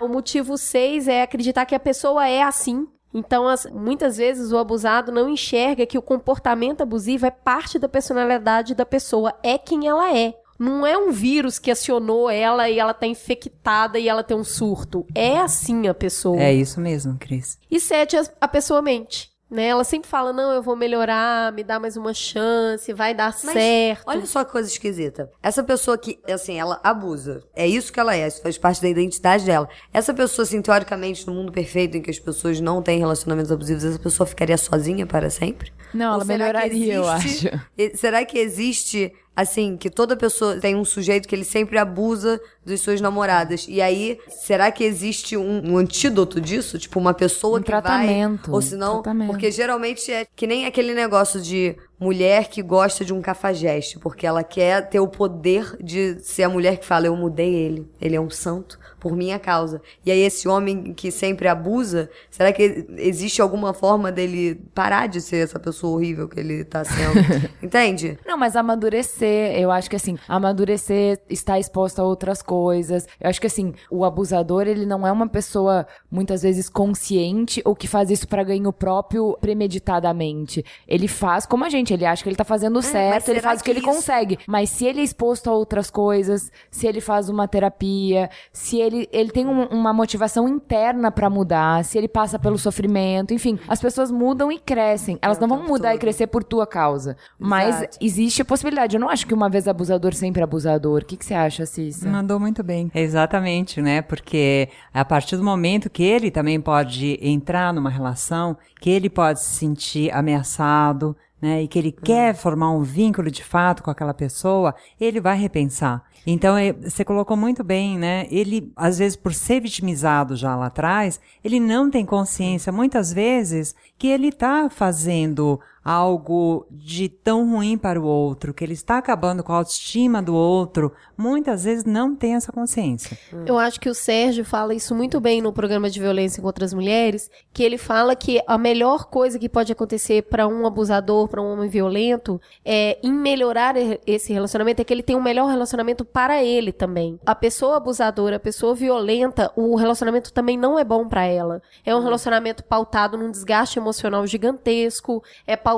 O motivo 6 é acreditar que a pessoa é assim. Então, as- muitas vezes o abusado não enxerga que o comportamento abusivo é parte da personalidade da pessoa, é quem ela é. Não é um vírus que acionou ela e ela tá infectada e ela tem um surto. É assim a pessoa. É isso mesmo, Cris. E sete, a pessoa mente. Né? Ela sempre fala, não, eu vou melhorar, me dá mais uma chance, vai dar Mas certo. Olha só que coisa esquisita. Essa pessoa que, assim, ela abusa. É isso que ela é, isso faz parte da identidade dela. Essa pessoa, assim, teoricamente, no mundo perfeito em que as pessoas não têm relacionamentos abusivos, essa pessoa ficaria sozinha para sempre? Não, Ou ela melhoraria, eu existe- acho. e- Será que existe, assim, que toda pessoa tem um sujeito que ele sempre abusa das suas namoradas? E aí, será que existe um, um antídoto disso? Tipo, uma pessoa Um que tratamento, vai... Ou senão... tratamento. Porque geralmente é que nem aquele negócio de mulher que gosta de um cafajeste, porque ela quer ter o poder de ser a mulher que fala, eu mudei ele, ele é um santo por minha causa. E aí esse homem que sempre abusa, será que existe alguma forma dele parar de ser essa pessoa horrível que ele tá sendo? Entende? Não, mas amadurecer, eu acho que assim, amadurecer, estar exposto a outras coisas. Eu acho que assim, o abusador, ele não é uma pessoa muitas vezes consciente ou que faz isso pra ganho próprio premeditadamente. Ele faz como a gente Exatamente, ele acha que ele tá fazendo mas certo, ele faz o que que ele isso- consegue. Mas se ele é exposto a outras coisas, se ele faz uma terapia, se ele, ele tem um- uma motivação interna pra mudar, se ele passa pelo sofrimento, enfim, as pessoas mudam e crescem. Elas não vão mudar e todo. crescer por tua causa. Mas Exato. existe a possibilidade. Eu não acho que uma vez abusador, sempre abusador. O que, que você acha, Cissa? Mandou muito bem. Exatamente, né? Porque a partir do momento que ele também pode entrar numa relação, que ele pode se sentir ameaçado, né? E que ele quer formar um vínculo de fato com aquela pessoa, ele vai repensar. Então, é- você colocou muito bem, né? Ele, às vezes, por ser vitimizado já lá atrás, ele não tem consciência, muitas vezes, que ele está fazendo algo de tão ruim para o outro, que ele está acabando com a autoestima do outro, muitas vezes não tem essa consciência. Eu acho que o Sérgio fala isso muito bem no programa de violência contra as mulheres, que ele fala que a melhor coisa que pode acontecer para um abusador, para um homem violento, é em melhorar esse relacionamento é que ele tem um melhor relacionamento para ele também. A pessoa abusadora, a pessoa violenta, o relacionamento também não é bom para ela. É um relacionamento pautado num desgaste emocional gigantesco, é pautado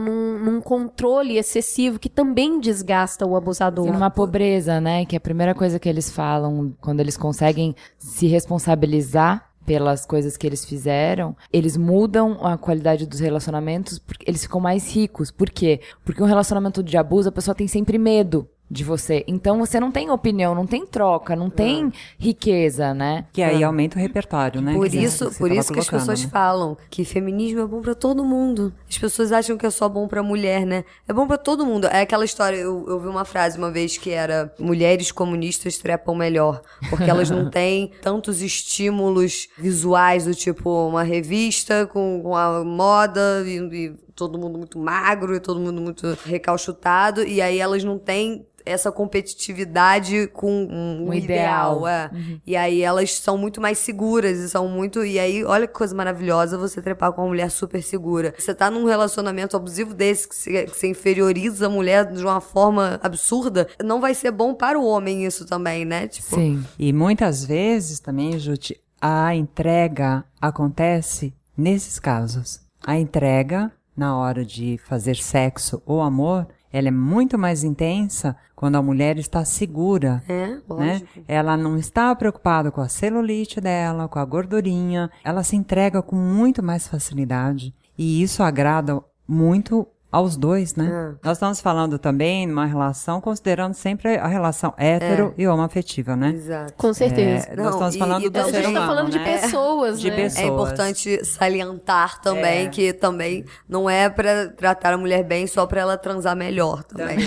num, num controle excessivo que também desgasta o abusador. Sim, numa pobreza, né? Que é a primeira coisa que eles falam quando eles conseguem se responsabilizar pelas coisas que eles fizeram, eles mudam a qualidade dos relacionamentos, porque eles ficam mais ricos. Por quê? Porque um relacionamento de abuso, a pessoa tem sempre medo de você. Então você não tem opinião, não tem troca, não tem riqueza, né? Que aí aumenta o repertório, né? Por Que é isso, o que você por isso que as pessoas né? falam que feminismo é bom pra todo mundo. As pessoas acham que é só bom pra mulher, né? É bom pra todo mundo. É aquela história, eu, eu vi uma frase uma vez que era mulheres comunistas trepam melhor, porque elas não têm tantos estímulos visuais do tipo uma revista com, com a moda e, e todo mundo muito magro e todo mundo muito recalchutado e aí elas não têm essa competitividade com um, Um ideal, ideal. é. E aí elas são muito mais seguras e são muito. E aí, olha que coisa maravilhosa você trepar com uma mulher super segura. Você tá num relacionamento abusivo desse, que você, que você inferioriza a mulher de uma forma absurda, não vai ser bom para o homem isso também, né? Tipo, Sim. E muitas vezes também, Jute, a entrega acontece nesses casos. A entrega, na hora de fazer sexo ou amor, ela é muito mais intensa quando a mulher está segura. É, Né? Ela não está preocupada com a celulite dela, com a gordurinha. Ela se entrega com muito mais facilidade. E isso agrada muito aos dois, né? É. Nós estamos falando também numa relação, considerando sempre a relação hétero e homoafetiva, né? Exato. Com certeza. É, Não, nós estamos e- falando e do a também- ser gente tá humano, falando de né? pessoas, De né? pessoas. É importante salientar também É. que também não é pra tratar a mulher bem só pra ela transar melhor também. né?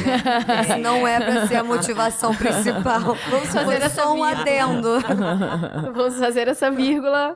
Isso não é pra ser a motivação principal. Vamos fazer essa só um vírgula. adendo. Vamos fazer essa vírgula.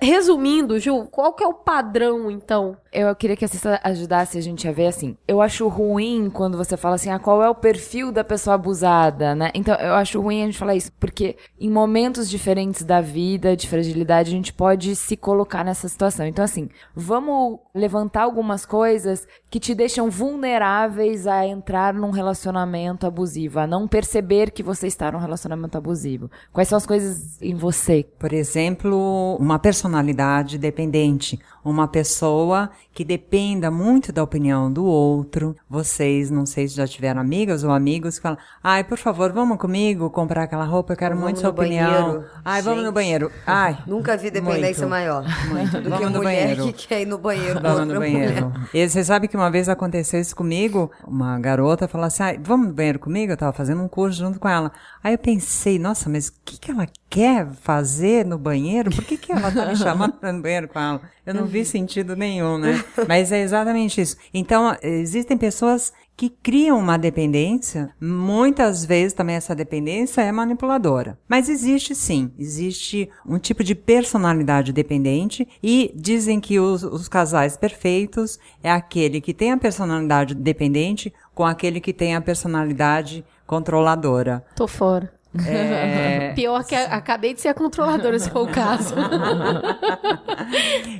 Resumindo, Ju, qual que é o padrão, então? Eu queria que a Cissa ajudasse a gente a ver assim. Eu acho ruim quando você fala assim, ah, qual é o perfil da pessoa abusada, né? Então, eu acho ruim a gente falar isso, porque em momentos diferentes da vida, de fragilidade, a gente pode se colocar nessa situação. Então, assim, vamos levantar algumas coisas que te deixam vulneráveis a entrar num relacionamento abusivo, a não perceber que você está num relacionamento abusivo. Quais são as coisas em você? Por exemplo, uma personalidade dependente, uma pessoa que dependa muito da opinião do outro. Vocês, não sei se já tiveram amigas ou amigos que falam: "Ai, por favor, vamos comigo comprar aquela roupa, eu quero Vamos muito sua opinião". banheiro. Ai, vamos no Gente. banheiro. Ai, Nunca vi dependência muito. maior Muito. do Vamos que mulher banheiro. que quer ir no banheiro com Vamos no banheiro. mulher. E você sabe que uma vez aconteceu isso comigo? Uma garota falou assim: "Ai, vamos no banheiro comigo? Eu tava fazendo um curso junto com ela. Aí eu pensei, nossa, mas o que, que ela quer fazer no banheiro? Por que, que ela tá me chamando pra ir no banheiro com ela? Eu não vi sentido nenhum, né? Mas é exatamente isso. Então, existem pessoas que criam uma dependência. Muitas vezes também essa dependência é manipuladora. Mas existe sim, existe um tipo de personalidade dependente e dizem que os, os casais perfeitos é aquele que tem a personalidade dependente com aquele que tem a personalidade controladora. Tô fora. É, Pior que a- acabei de ser a controladora, se for o caso.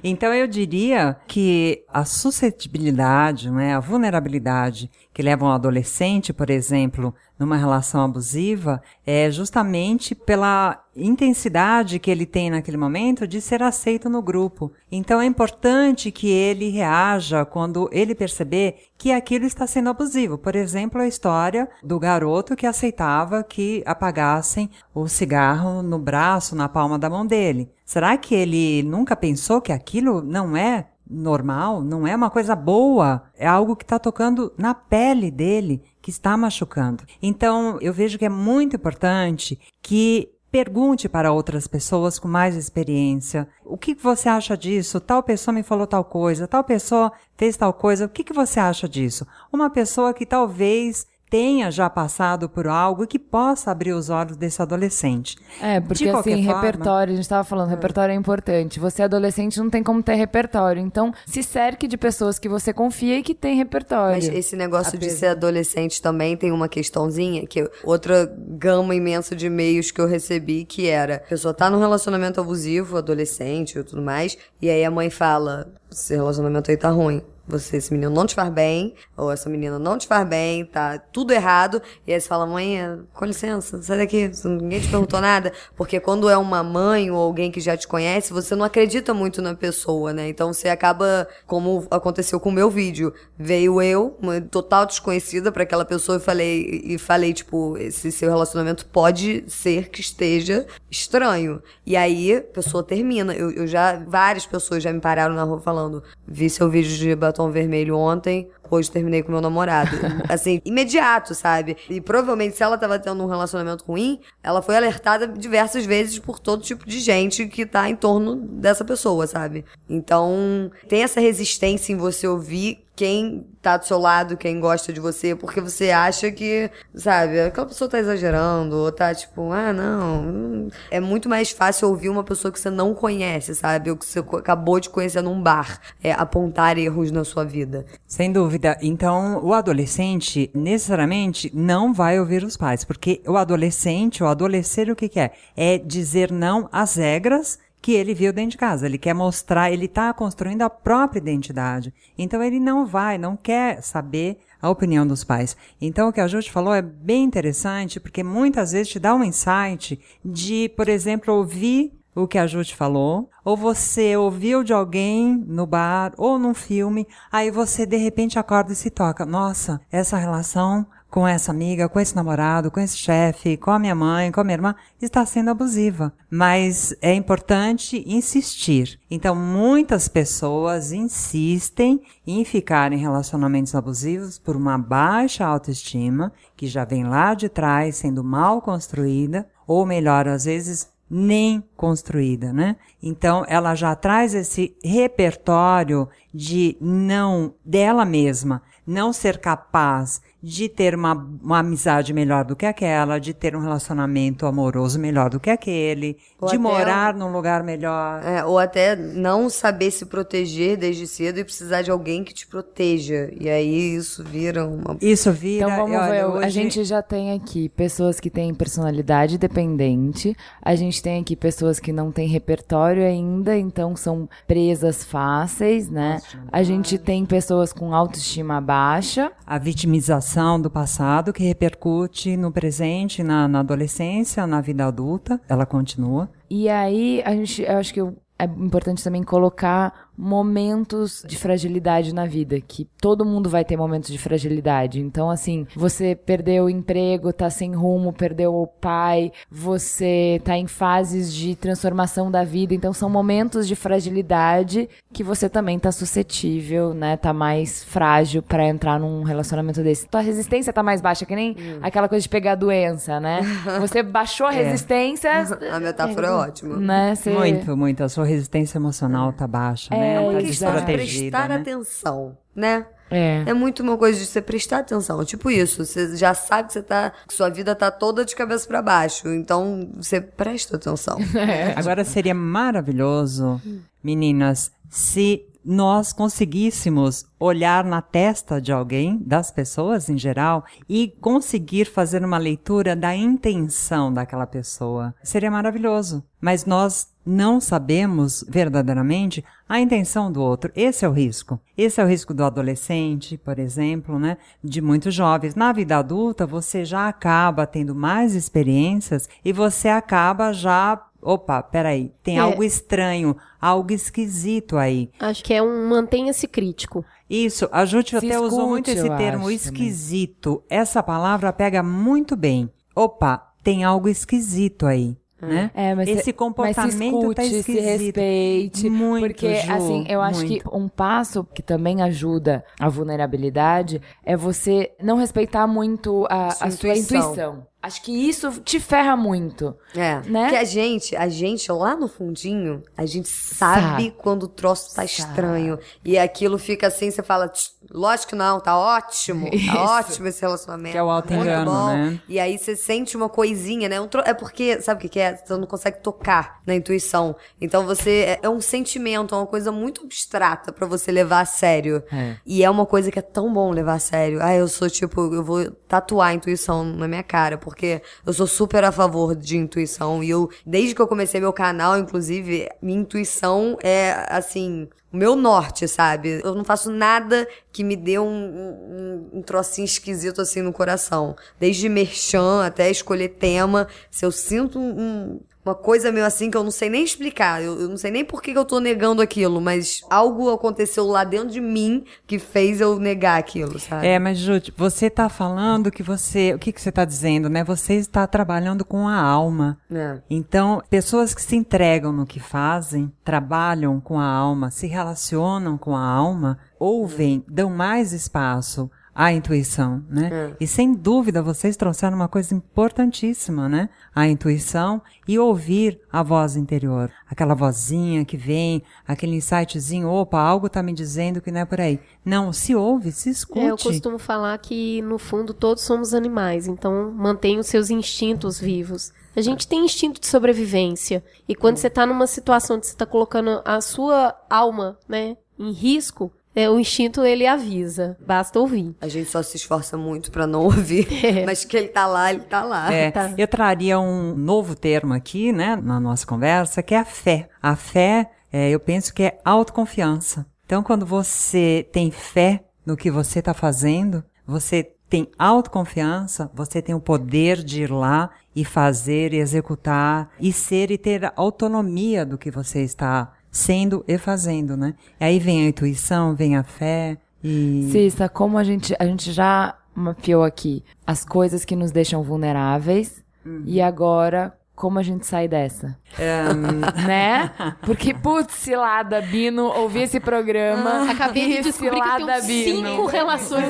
Então eu diria que a suscetibilidade, né, a vulnerabilidade que levam um adolescente, por exemplo, numa relação abusiva, é justamente pela intensidade que ele tem naquele momento de ser aceito no grupo. Então é importante que ele reaja quando ele perceber que aquilo está sendo abusivo. Por exemplo, a história do garoto que aceitava que apagassem o cigarro no braço, na palma da mão dele. Será que ele nunca pensou que aquilo não é normal, não é uma coisa boa, é algo que está tocando na pele dele, que está machucando. Então, eu vejo que é muito importante que pergunte para outras pessoas com mais experiência. O que você acha disso? Tal pessoa me falou tal coisa, tal pessoa fez tal coisa. O que você acha disso? Uma pessoa que talvez tenha já passado por algo que possa abrir os olhos desse adolescente. É, porque assim, forma, repertório, a gente estava falando, repertório é importante. Você adolescente não tem como ter repertório, então se cerque de pessoas que você confia e que tem repertório. Mas esse negócio de ser adolescente também tem uma questãozinha, que outra gama imensa de e-mails que eu recebi, que era, a pessoa tá num relacionamento abusivo, adolescente e tudo mais, e aí a mãe fala, esse relacionamento aí tá ruim você, esse menino não te faz bem, ou essa menina não te faz bem, tá tudo errado. E aí você fala, mãe, com licença, sai daqui, ninguém te perguntou nada. Porque quando é uma mãe ou alguém que já te conhece, você não acredita muito na pessoa, né? Então você acaba, como aconteceu com o meu vídeo, veio eu, uma total desconhecida para aquela pessoa, e falei, e falei, tipo, esse seu relacionamento pode ser que esteja estranho. E aí a pessoa termina. Eu, eu já, várias pessoas já me pararam na rua falando, vi seu vídeo de batom vermelho ontem, hoje terminei com meu namorado. assim, imediato, sabe? E provavelmente, se ela tava tendo um relacionamento ruim, ela foi alertada diversas vezes por todo tipo de gente que tá em torno dessa pessoa, sabe? Então, tem essa resistência em você ouvir quem tá do seu lado, quem gosta de você, porque você acha que, sabe, aquela pessoa tá exagerando, ou tá tipo, ah, não. É muito mais fácil ouvir uma pessoa que você não conhece, sabe? Ou que você acabou de conhecer num bar, é, apontar erros na sua vida. Sem dúvida. Então, o adolescente, necessariamente, não vai ouvir os pais, porque o adolescente, o adolescer, o que, que é? É dizer não às regras que ele viu dentro de casa. Ele quer mostrar, ele está construindo a própria identidade. Então ele não vai, não quer saber a opinião dos pais. Então o que a Ju falou é bem interessante, porque muitas vezes te dá um insight de, por exemplo, ouvir o que a Ju falou, ou você ouviu de alguém no bar ou num filme, aí você de repente acorda e se toca. Nossa, essa relação com essa amiga, com esse namorado, com esse chefe, com a minha mãe, com a minha irmã, está sendo abusiva. Mas é importante insistir. Então, muitas pessoas insistem em ficar em relacionamentos abusivos por uma baixa autoestima, que já vem lá de trás sendo mal construída, ou melhor, às vezes nem construída, né? Então ela já traz esse repertório de não dela mesma não ser capaz de ter uma, uma amizade melhor do que aquela, de ter um relacionamento amoroso melhor do que aquele, ou de morar num lugar melhor. É, ou até não saber se proteger desde cedo e precisar de alguém que te proteja. E aí isso vira uma. Isso vira. Então vamos olha, ver. Hoje... A gente já tem aqui pessoas que têm personalidade dependente, a gente tem aqui pessoas que não têm repertório ainda, então são presas fáceis, né? A gente tem pessoas com autoestima baixa. A vitimização do passado que repercute no presente, na, na adolescência, na vida adulta. Ela continua. E aí, a gente, eu acho que eu, é importante também colocar momentos de fragilidade na vida, que todo mundo vai ter momentos de fragilidade. Então, assim, você perdeu o emprego, tá sem rumo, perdeu o pai, você tá em fases de transformação da vida. Então, são momentos de fragilidade que você também tá suscetível, né? Tá mais frágil para entrar num relacionamento desse. Tua resistência tá mais baixa, que nem hum. aquela coisa de pegar doença, né? Você baixou a é. resistência. A metáfora é, é ótima. Né? Você... Muito, muito. A sua resistência emocional tá baixa, é. né? É uma questão de prestar né? atenção, né? É. é muito uma coisa de você prestar atenção. Tipo isso, você já sabe que você tá. Que sua vida tá toda de cabeça para baixo. Então, você presta atenção. É. Agora seria maravilhoso, meninas, se nós conseguíssemos olhar na testa de alguém, das pessoas em geral, e conseguir fazer uma leitura da intenção daquela pessoa. Seria maravilhoso. Mas nós não sabemos verdadeiramente a intenção do outro. Esse é o risco. Esse é o risco do adolescente, por exemplo, né? De muitos jovens. Na vida adulta, você já acaba tendo mais experiências e você acaba já opa, peraí, tem É. algo estranho, algo esquisito aí. Acho que é um mantenha-se crítico. Isso, a Júti Se até usou muito escute, esse termo, acho, esquisito. Essa palavra pega muito bem. Opa, tem algo esquisito aí. Né? É, mas Esse se- comportamento mas se escute, tá se esquisito. respeite. Muito, porque, Ju, assim, eu acho muito. que um passo que também ajuda a vulnerabilidade é você não respeitar muito a, Sua a sua intuição. Acho que isso te ferra muito. É, Né? porque a gente, a gente lá no fundinho, a gente sabe, Sabe. quando o troço tá estranho. E aquilo fica assim, você fala, "Tch, lógico que não, tá ótimo, Isso. tá ótimo esse relacionamento. Que é o muito auto-engano, bom." né? E aí você sente uma coisinha, né? Um tro- É porque, sabe o que que é? Você não consegue tocar na intuição. Então você, é- é um sentimento, é uma coisa muito abstrata pra você levar a sério. É. E é uma coisa que é tão bom levar a sério. Ah, eu sou tipo, eu vou tatuar a intuição na minha cara, porque eu sou super a favor de intuição. E eu, desde que eu comecei meu canal, inclusive, minha intuição é, assim, o meu norte, sabe? Eu não faço nada que me dê um, um, um trocinho esquisito assim no coração. Desde merchan até escolher tema. Se eu sinto um- um, uma coisa meio assim que eu não sei nem explicar. Eu, eu não sei nem por que, que eu tô negando aquilo, mas algo aconteceu lá dentro de mim que fez eu negar aquilo, sabe? É, mas Júti, você tá falando que você, o que que você tá dizendo, né? Você está trabalhando com a alma. É. Então, pessoas que se entregam no que fazem, trabalham com a alma, se relacionam com a alma, ouvem, dão mais espaço à intuição, né? E sem dúvida vocês trouxeram uma coisa importantíssima, né? A intuição e ouvir a voz interior. Aquela vozinha que vem, aquele insightzinho, opa, algo tá me dizendo que não é por aí. Não, se ouve, se escute. É, eu costumo falar que, no fundo, todos somos animais, então mantenha os seus instintos vivos. A gente tem instinto de sobrevivência. E quando você tá numa situação onde você tá colocando a sua alma, né, em risco, é, o instinto ele avisa. Basta ouvir. A gente só se esforça muito pra não ouvir, mas que ele tá lá, ele tá lá. É, Tá. Eu traria um novo termo aqui, né, na nossa conversa, que é a fé. A fé, é, eu penso que é autoconfiança. Então, quando você tem fé no que você está fazendo, você tem autoconfiança, você tem o poder de ir lá e fazer e executar e ser e ter autonomia do que você está sendo e fazendo, né? E aí vem a intuição, vem a fé e Cissa, como a gente, a gente já mapeou aqui as coisas que nos deixam vulneráveis e agora como a gente sai dessa? né? Porque, putz, cilada, Bino, ouvi esse programa. Acabei de descobrir que eu tenho Bino. cinco relações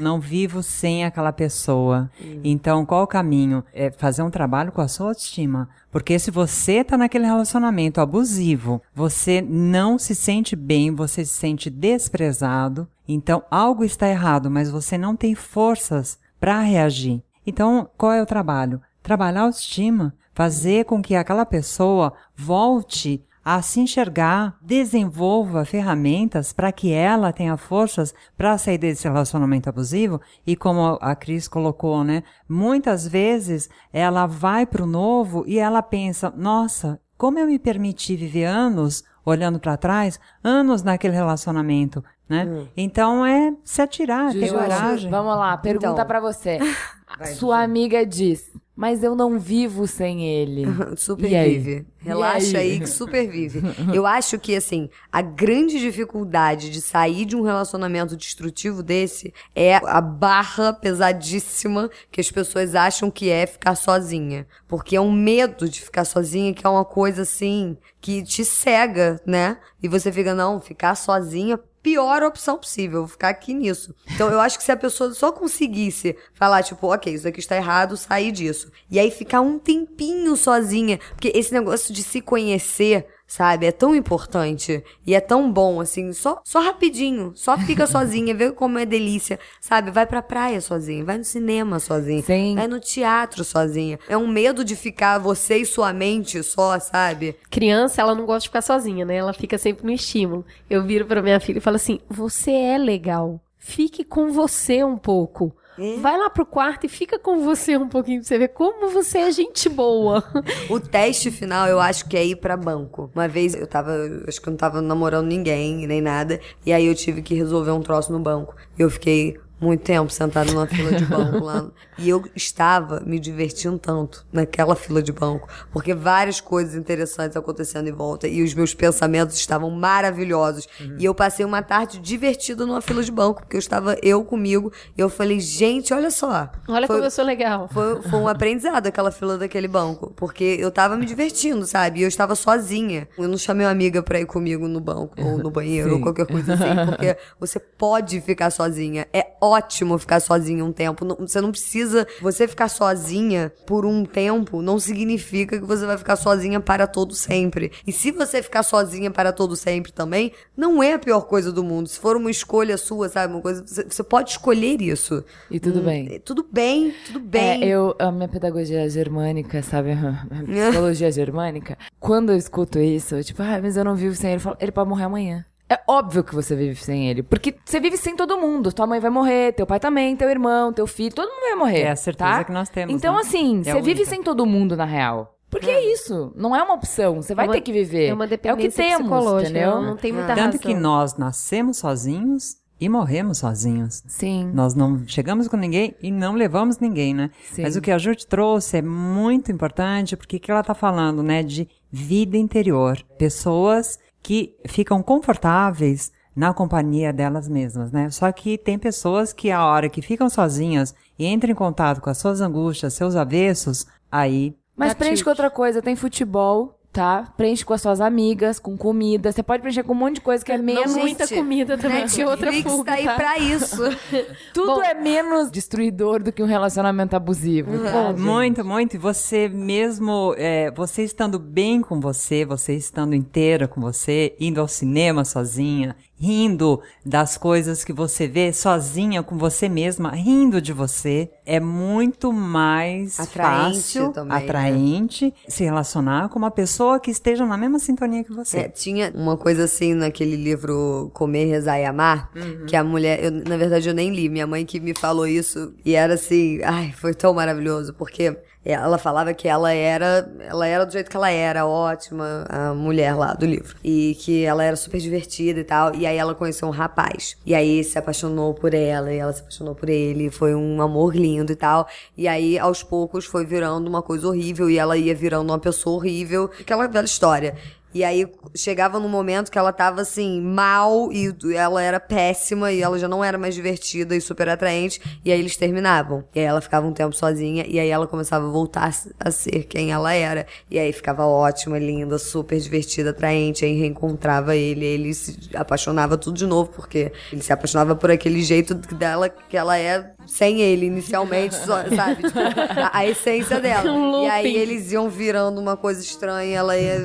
não vivo sem aquela pessoa. Então, qual o caminho? É fazer um trabalho com a sua autoestima. Porque se você tá naquele relacionamento abusivo, você não se sente bem, você se sente desprezado, então algo está errado, mas você não tem forças para reagir. Então, qual é o trabalho? Trabalhar a autoestima, fazer com que aquela pessoa volte a se enxergar, desenvolva ferramentas para que ela tenha forças para sair desse relacionamento abusivo e como a Cris colocou, né, muitas vezes ela vai para o novo e ela pensa, nossa, como eu me permiti viver anos olhando para trás, anos naquele relacionamento, né? Então é se atirar, ter coragem. Vamos lá, pergunta Então. pra você. Sua amiga diz, mas eu não vivo sem ele. Super E aí? vive. Relaxa aí? aí? que super vive. Eu acho que, assim, a grande dificuldade de sair de um relacionamento destrutivo desse é a barra pesadíssima que as pessoas acham que é ficar sozinha. Porque é um medo de ficar sozinha que é uma coisa, assim, que te cega, né? E você fica, não, ficar sozinha pior opção possível, vou ficar aqui nisso. Então eu acho que se a pessoa só conseguisse falar, tipo, ok, isso aqui está errado, sair disso. E aí ficar um tempinho sozinha. Porque esse negócio de se conhecer, sabe? É tão importante e é tão bom, assim, só, só rapidinho, só fica sozinha, vê como é delícia, sabe? Vai pra praia sozinha, vai no cinema sozinha, Sim. vai no teatro sozinha. É um medo de ficar você e sua mente só, sabe? Criança, ela não gosta de ficar sozinha, né? Ela fica sempre no estímulo. Eu viro pra minha filha e falo assim: você é legal. Fique com você um pouco. É. Vai lá pro quarto e fica com você um pouquinho pra você ver como você é gente boa. O teste final eu acho que é ir pra banco. Uma vez eu tava, acho que eu não tava namorando ninguém, nem nada, e aí eu tive que resolver um troço no banco. E eu fiquei muito tempo sentado numa fila de banco lá. E eu estava me divertindo tanto naquela fila de banco, porque várias coisas interessantes acontecendo em volta e os meus pensamentos estavam maravilhosos. E eu passei uma tarde divertida numa fila de banco, porque eu estava eu comigo, e eu falei, gente, olha só. Olha Foi- como eu sou legal. foi, foi um aprendizado aquela fila daquele banco. Porque eu tava me divertindo, sabe? E eu estava sozinha. Eu não chamei uma amiga pra ir comigo no banco, ou no banheiro, ou Sim. qualquer coisa assim. Porque você pode ficar sozinha. É ótimo ficar sozinha um tempo. Não- você não precisa. Você ficar sozinha por um tempo não significa que você vai ficar sozinha para todo sempre. E se você ficar sozinha para todo sempre também, não é a pior coisa do mundo. Se for uma escolha sua, sabe? Uma coisa. Você, pode escolher isso. E tudo Hum, bem. Tudo bem, tudo bem. É, eu, a minha pedagogia germânica, sabe? A psicologia germânica. Quando eu escuto isso, eu tipo, ah, mas eu não vivo sem ele. Ele pode morrer amanhã. É óbvio que você vive sem ele. Porque você vive sem todo mundo. Tua mãe vai morrer, teu pai também, teu irmão, teu filho, todo mundo vai morrer. É a certeza tá? que nós temos, Então, né? assim, É você vive sem todo mundo, na real. Porque é isso. Não é uma opção. Você vai É uma- ter que viver. É uma é o que dependência temos, psicológica. entendeu? Não tem muita Tanto razão. que nós nascemos sozinhos e morremos sozinhos. Sim. Nós não chegamos com ninguém e não levamos ninguém, né? Sim. Mas o que a Jute trouxe é muito importante, porque o que ela tá falando, né, de vida interior. Pessoas que ficam confortáveis na companhia delas mesmas, né? Só que tem pessoas que a hora que ficam sozinhas e entram em contato com as suas angústias, seus avessos, aí Mas tilt. com outra coisa. Tem futebol, tá? Preenche com as suas amigas, com comida. Você pode preencher com um monte de coisa que é menos. Não muita comida também. Tinha outra Netflix fuga, tá aí tá? pra isso. Tudo Bom. é menos destruidor do que um relacionamento abusivo. tá, gente? Muito, muito. E você mesmo, é, você estando bem com você, você estando inteira com você, indo ao cinema sozinha, rindo das coisas que você vê sozinha com você mesma, rindo de você, é muito mais Atraente fácil, também, né? atraente, se relacionar com uma pessoa que esteja na mesma sintonia que você. É, tinha uma coisa assim naquele livro Comer, Rezar e Amar, que a mulher, eu, na verdade eu nem li, minha mãe que me falou isso, e era assim, ai, foi tão maravilhoso, porque ela falava que ela era, ela era do jeito que ela era, ótima, a mulher lá do livro, e que ela era super divertida e tal, e aí ela conheceu um rapaz, e aí se apaixonou por ela, e ela se apaixonou por ele, foi um amor lindo e tal, e aí aos poucos foi virando uma coisa horrível, e ela ia virando uma pessoa horrível, aquela velha história. E aí chegava num momento que ela tava assim, mal, e ela era péssima, e ela já não era mais divertida e super atraente, e aí eles terminavam. E aí ela ficava um tempo sozinha, e aí ela começava a voltar a ser quem ela era. E aí ficava ótima, linda, super divertida, atraente, aí reencontrava ele, ele se apaixonava tudo de novo, porque ele se apaixonava por aquele jeito dela que ela é sem ele inicialmente, só, sabe? Tipo, a, a essência dela. Um E aí eles iam virando uma coisa estranha, ela ia.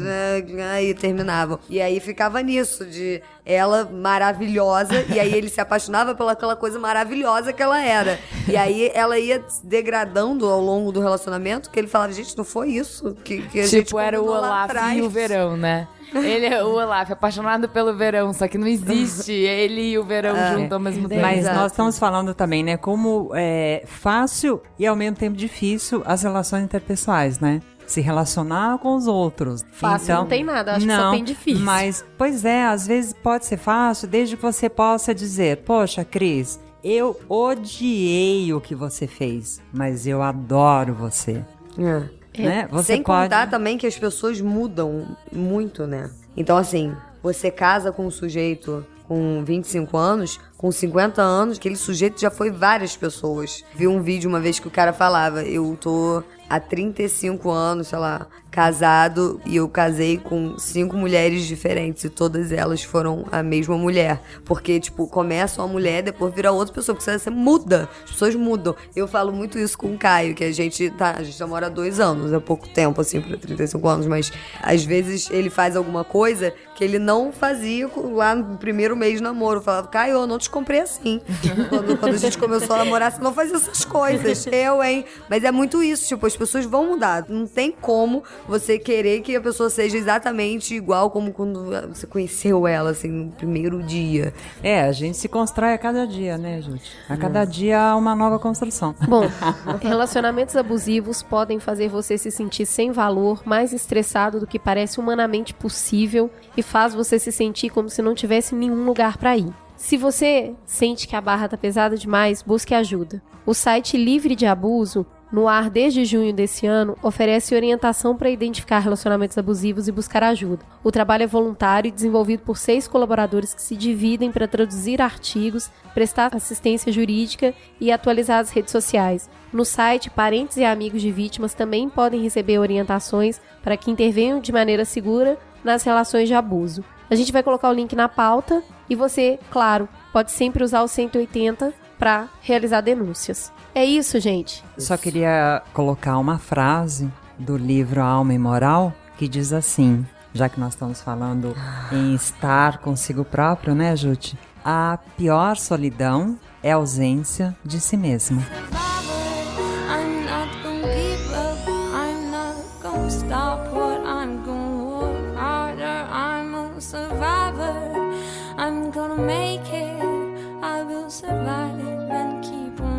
Aí terminavam. E aí ficava nisso, de ela maravilhosa, e aí ele se apaixonava pelaquela coisa maravilhosa que ela era. E aí ela ia se degradando ao longo do relacionamento, que ele falava, gente, não foi isso que, que a gente Tipo, era o Olaf atrás." e o verão, né? Ele é o Olaf, apaixonado pelo verão, só que não existe ele e o verão junto ao mesmo tempo. Mas Exato. nós estamos falando também, né, como é fácil e ao mesmo tempo difícil as relações interpessoais, né? Se relacionar com os outros. Fácil não tem nada, acho que só não, tem difícil. Mas, pois é, às vezes pode ser fácil, desde que você possa dizer, poxa, Cris, eu odiei o que você fez, mas eu adoro você. É. Né? Você Sem pode... contar também que as pessoas mudam muito, né? Então, assim, você casa com um sujeito com 25 anos, com 50 anos, aquele sujeito já foi várias pessoas. Vi um vídeo uma vez que o cara falava: Eu tô há 35 anos, sei lá, casado e eu casei com cinco mulheres diferentes e todas elas foram a mesma mulher. Porque, tipo, começa uma mulher, depois vira outra pessoa, porque você muda, as pessoas mudam. Eu falo muito isso com o Caio, que a gente tá, a gente namora há dois anos, é pouco tempo, assim, pra 35 anos, mas às vezes ele faz alguma coisa que ele não fazia lá no primeiro mês de namoro. Eu falava, Caio, eu não te comprei assim. quando, quando a gente começou a namorar, você não fazia essas coisas. Eu, hein? Mas é muito isso, tipo, as pessoas vão mudar. Não tem como você querer que a pessoa seja exatamente igual como quando você conheceu ela, assim, no primeiro dia. É, a gente se constrói a cada dia, né, gente? A cada dia há uma nova construção. Bom, relacionamentos abusivos podem fazer você se sentir sem valor, mais estressado do que parece humanamente possível e faz você se sentir como se não tivesse nenhum lugar para ir. Se você sente que a barra tá pesada demais, busque ajuda. O site Livre de Abuso no ar desde junho desse ano, oferece orientação para identificar relacionamentos abusivos e buscar ajuda. O trabalho é voluntário e desenvolvido por seis colaboradores que se dividem para traduzir artigos, prestar assistência jurídica e atualizar as redes sociais. No site, parentes e amigos de vítimas também podem receber orientações para que intervenham de maneira segura nas relações de abuso. A gente vai colocar o link na pauta e você, claro, pode sempre usar o 180 para realizar denúncias. É isso, gente. Só queria colocar uma frase do livro Alma e Moral que diz assim, já que nós estamos falando em estar consigo próprio, né, Jute? A pior solidão é a ausência de si mesmo. I'm not gonna give up. I'm not gonna stop what I'm gonna work harder. I'm a survivor. I'm gonna make it. I will survive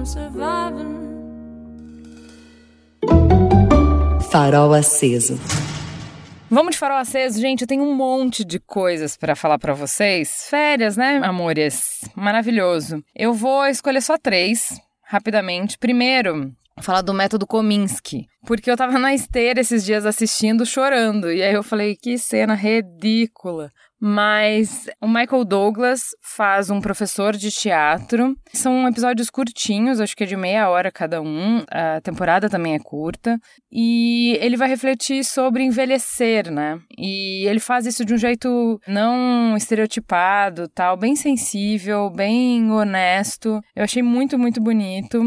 surviving. Farol aceso. Vamos de farol aceso, gente. Eu tenho um monte de coisas pra falar pra vocês. Férias, né, amores? Maravilhoso. Eu vou escolher só três, rapidamente. Primeiro, falar do método Kominsky. Porque eu tava na esteira esses dias assistindo, chorando. E aí eu falei, que cena ridícula. Mas o Michael Douglas faz um professor de teatro. São episódios curtinhos, acho que é de meia hora cada um. A temporada também é curta. E ele vai refletir sobre envelhecer, né? E ele faz isso de um jeito não estereotipado, tal, bem sensível, bem honesto. Eu achei muito, muito bonito.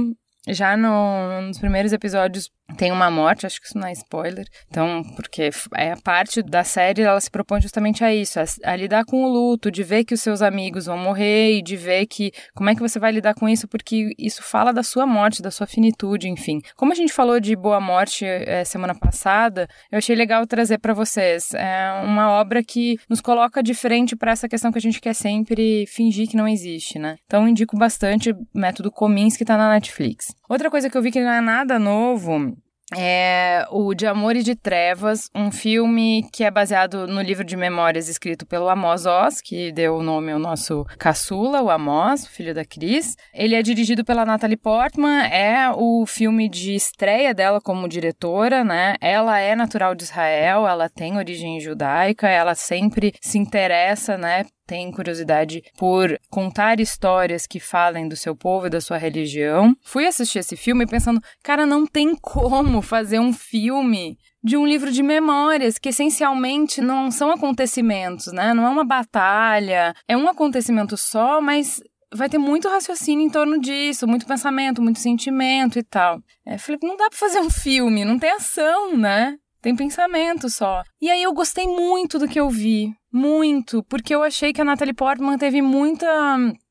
Já no, nos primeiros episódios tem uma morte, acho que isso não é spoiler. Então, porque é a parte da série, ela se propõe justamente a isso, a, a, lidar com o luto, de ver que os seus amigos vão morrer e de ver que como é que você vai lidar com isso, porque isso fala da sua morte, da sua finitude, enfim. Como a gente falou de Boa Morte é, semana passada, eu achei legal trazer para vocês. É uma obra que nos coloca de frente para essa questão que a gente quer sempre fingir que não existe, né? Então, indico bastante o método Comins que tá na Netflix. Outra coisa que eu vi que não é nada novo é o De Amor e de Trevas, um filme que é baseado no livro de memórias escrito pelo Amos Oz, que deu o nome ao nosso caçula, o Amos, filho da Cris. Ele é dirigido pela Natalie Portman, é o filme de estreia dela como diretora, né? Ela é natural de Israel, ela tem origem judaica, ela sempre se interessa, né, tem curiosidade por contar histórias que falem do seu povo e da sua religião. Fui assistir esse filme pensando, cara, não tem como fazer um filme de um livro de memórias que essencialmente não são acontecimentos, né? Não é uma batalha, é um acontecimento só, mas vai ter muito raciocínio em torno disso, muito pensamento, muito sentimento e tal. É, falei, não dá pra fazer um filme, não tem ação, né? Tem pensamento só. E aí eu gostei muito do que eu vi. Muito. Porque eu achei que a Natalie Portman teve muita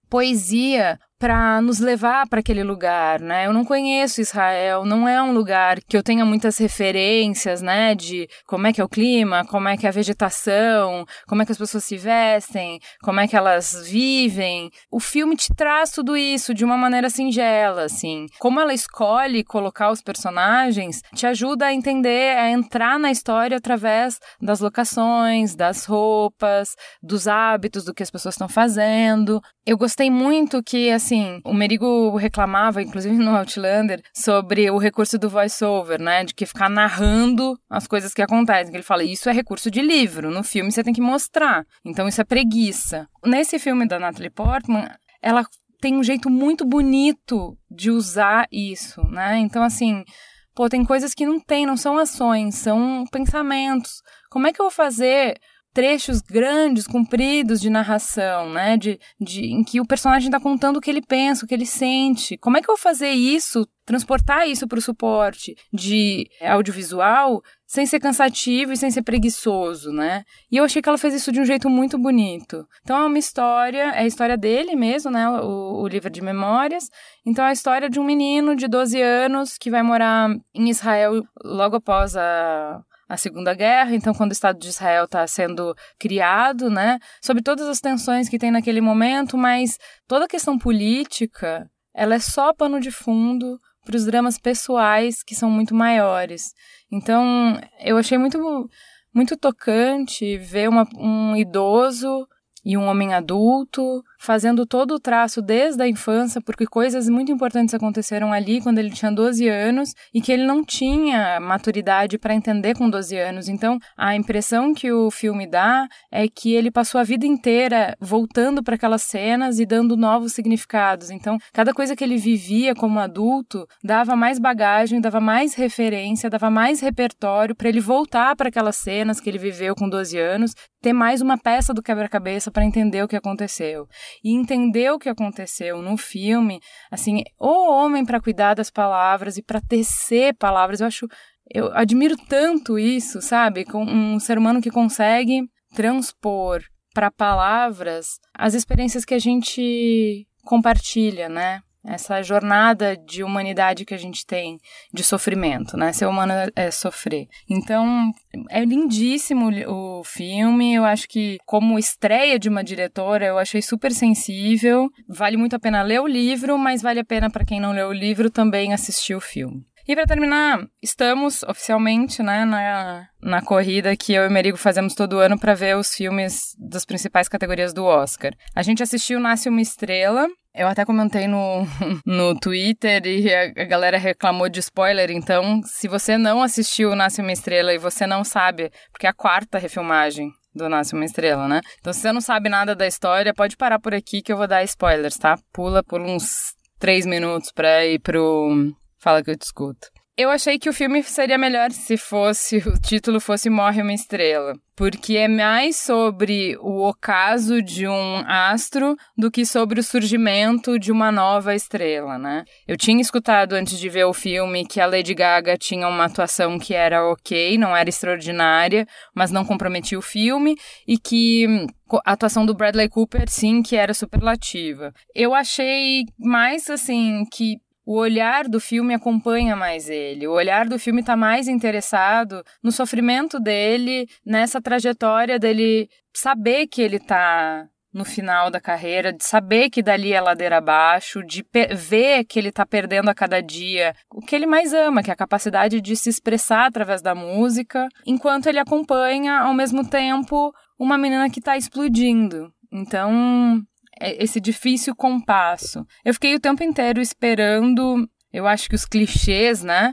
poesia para nos levar para aquele lugar, né? Eu não conheço Israel, não é um lugar que eu tenha muitas referências, né, de como é que é o clima, como é que é a vegetação, como é que as pessoas se vestem, como é que elas vivem. O filme te traz tudo isso de uma maneira singela, assim. Como ela escolhe colocar os personagens, te ajuda a entender, a entrar na história através das locações, das roupas, dos hábitos, do que as pessoas estão fazendo. Eu gostei muito que, assim, assim, o Merigo reclamava, inclusive no Outlander, sobre o recurso do voice-over, né? De que ficar narrando as coisas que acontecem. Ele fala, isso é recurso de livro, no filme você tem que mostrar. Então isso é preguiça. Nesse filme da Natalie Portman, ela tem um jeito muito bonito de usar isso, né? Então, assim, pô, tem coisas que não tem, não são ações, são pensamentos. Como é que eu vou fazer trechos grandes, compridos de narração, né? De, de, em que o personagem está contando o que ele pensa, o que ele sente. Como é que eu vou fazer isso, transportar isso para o suporte de audiovisual sem ser cansativo e sem ser preguiçoso, né? E eu achei que ela fez isso de um jeito muito bonito. Então é uma história, é a história dele mesmo, né? O, o livro de memórias. Então é a história de um menino de 12 anos que vai morar em Israel logo após a a Segunda Guerra, então quando o Estado de Israel está sendo criado, né, sobre todas as tensões que tem naquele momento, mas toda a questão política, ela é só pano de fundo para os dramas pessoais que são muito maiores. Então, eu achei muito muito tocante ver uma, um idoso e um homem adulto, fazendo todo o traço desde a infância, porque coisas muito importantes aconteceram ali quando ele tinha 12 anos e que ele não tinha maturidade para entender com 12 anos. Então, a impressão que o filme dá é que ele passou a vida inteira voltando para aquelas cenas e dando novos significados. Então, cada coisa que ele vivia como adulto dava mais bagagem, dava mais referência, dava mais repertório para ele voltar para aquelas cenas que ele viveu com 12 anos, ter mais uma peça do quebra-cabeça para entender o que aconteceu. E entender o que aconteceu no filme, assim, o homem para cuidar das palavras e para tecer palavras, eu acho. Eu admiro tanto isso, sabe? Com um ser humano que consegue transpor para palavras as experiências que a gente compartilha, né? Essa jornada de humanidade que a gente tem de sofrimento, né? Ser humano é sofrer. Então, é lindíssimo o filme. Eu acho que, como estreia de uma diretora, eu achei super sensível. Vale muito a pena ler o livro, mas vale a pena para quem não leu o livro também assistir o filme. E para terminar, estamos oficialmente né, na, na corrida que eu e o Merigo fazemos todo ano para ver os filmes das principais categorias do Oscar. A gente assistiu Nasce uma Estrela, eu até comentei no, no Twitter e a, galera reclamou de spoiler, então se você não assistiu Nasce uma Estrela e você não sabe, porque é a quarta refilmagem do Nasce uma Estrela, né? Então se você não sabe nada da história, pode parar por aqui que eu vou dar spoilers, tá? Pula por uns três minutos pra ir pro Fala que eu te escuto. Eu achei que o filme seria melhor se fosse o título fosse Morre uma Estrela, porque é mais sobre o ocaso de um astro do que sobre o surgimento de uma nova estrela, né? Eu tinha escutado antes de ver o filme que a Lady Gaga tinha uma atuação que era ok, não era extraordinária, mas não comprometia o filme e que a atuação do Bradley Cooper, sim, que era superlativa. Eu achei mais assim que o olhar do filme acompanha mais ele. O olhar do filme está mais interessado no sofrimento dele, nessa trajetória dele saber que ele está no final da carreira, de saber que dali é ladeira abaixo, de ver que ele está perdendo a cada dia o que ele mais ama, que é a capacidade de se expressar através da música, enquanto ele acompanha, ao mesmo tempo, uma menina que está explodindo. Então, esse difícil compasso. Eu fiquei o tempo inteiro esperando, eu acho que os clichês, né?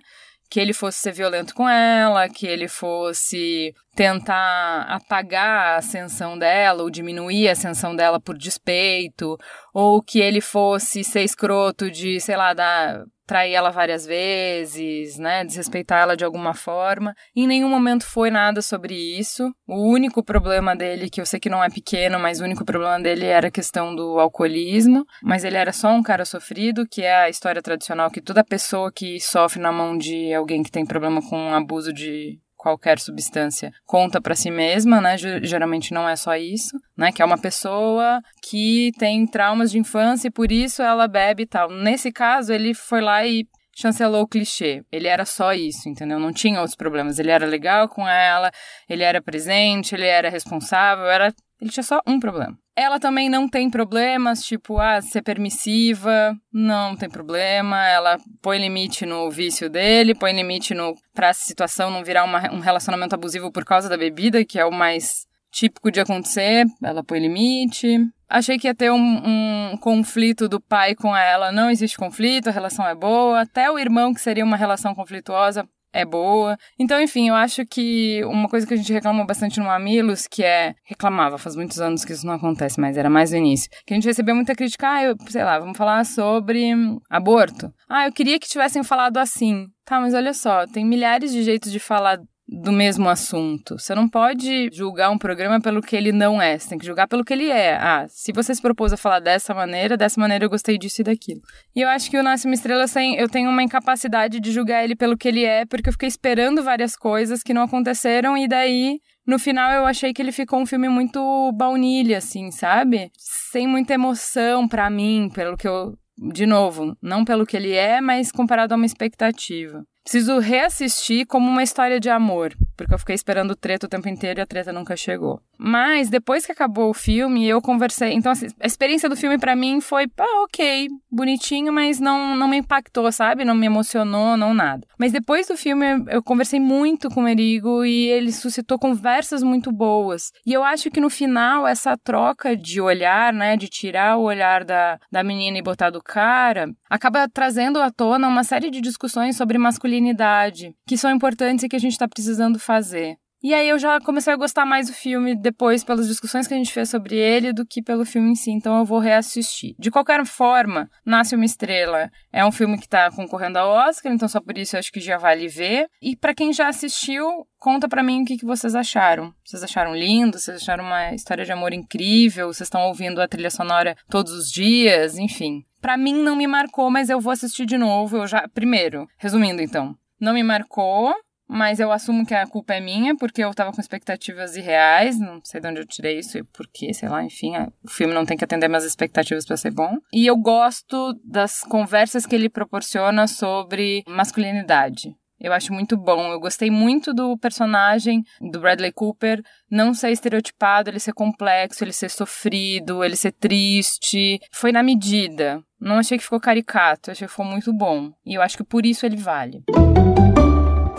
Que ele fosse ser violento com ela, que ele fosse tentar apagar a ascensão dela ou diminuir a ascensão dela por despeito, ou que ele fosse ser escroto de, sei lá, dar trair ela várias vezes, né, desrespeitar ela de alguma forma. Em nenhum momento foi nada sobre isso. O único problema dele, que eu sei que não é pequeno, mas o único problema dele era a questão do alcoolismo, mas ele era só um cara sofrido, que é a história tradicional que toda pessoa que sofre na mão de alguém que tem problema com abuso de qualquer substância conta para si mesma, né? Geralmente não é só isso, né? Que é uma pessoa que tem traumas de infância e por isso ela bebe e tal. Nesse caso, ele foi lá e chancelou o clichê. Ele era só isso, entendeu? Não tinha outros problemas. Ele era legal com ela, ele era presente, ele era responsável, era ele tinha só um problema. Ela também não tem problemas, tipo, ah, ser permissiva, não tem problema. Ela põe limite no vício dele, põe limite no pra situação não virar uma, um relacionamento abusivo por causa da bebida, que é o mais típico de acontecer. Ela põe limite. Achei que ia ter um, um, conflito do pai com ela. Não existe conflito, a relação é boa. Até o irmão, que seria uma relação conflituosa, é boa. Então, enfim, eu acho que uma coisa que a gente reclama bastante no Mamilos, que é. Reclamava, faz muitos anos que isso não acontece, mas era mais no início. Que a gente recebeu muita crítica, ah, eu, sei lá, vamos falar sobre aborto. Ah, eu queria que tivessem falado assim. Tá, mas olha só, tem milhares de jeitos de falar do mesmo assunto. Você não pode julgar um programa pelo que ele não é, você tem que julgar pelo que ele é. Ah, se você se propôs a falar dessa maneira, dessa maneira eu gostei disso e daquilo. E eu acho que o Nasce uma Estrela, eu tenho uma incapacidade de julgar ele pelo que ele é, porque eu fiquei esperando várias coisas que não aconteceram e daí no final eu achei que ele ficou um filme muito baunilha, assim, sabe? Sem muita emoção para mim, pelo que eu. De novo, não pelo que ele é, mas comparado a uma expectativa. Preciso reassistir como uma história de amor, porque eu fiquei esperando o treta o tempo inteiro e a treta nunca chegou. Mas depois que acabou o filme, eu conversei. Então, assim, a experiência do filme para mim foi, ah, ok, bonitinho, mas não, não me impactou, sabe? Não me emocionou, não nada. Mas depois do filme, eu conversei muito com o Erigo e ele suscitou conversas muito boas. E eu acho que no final, essa troca de olhar, né, de tirar o olhar da, da menina e botar do cara, acaba trazendo à tona uma série de discussões sobre masculinidade que são importantes e que a gente está precisando fazer. E aí eu já comecei a gostar mais do filme depois pelas discussões que a gente fez sobre ele do que pelo filme em si, então eu vou reassistir. De qualquer forma, Nasce uma Estrela é um filme que está concorrendo ao Oscar, então só por isso eu acho que já vale ver. E para quem já assistiu, conta para mim o que, que vocês acharam. Vocês acharam lindo? Vocês acharam uma história de amor incrível? Vocês estão ouvindo a trilha sonora todos os dias? Enfim. Para mim não me marcou, mas eu vou assistir de novo. Eu já, primeiro, resumindo então, não me marcou mas eu assumo que a culpa é minha, porque eu tava com expectativas irreais, não sei de onde eu tirei isso e por quê, sei lá, enfim, o filme não tem que atender minhas expectativas para ser bom. E eu gosto das conversas que ele proporciona sobre masculinidade. Eu acho muito bom. Eu gostei muito do personagem do Bradley Cooper não ser estereotipado, ele ser complexo, ele ser sofrido, ele ser triste. Foi na medida. Não achei que ficou caricato, achei que ficou muito bom. E eu acho que por isso ele vale.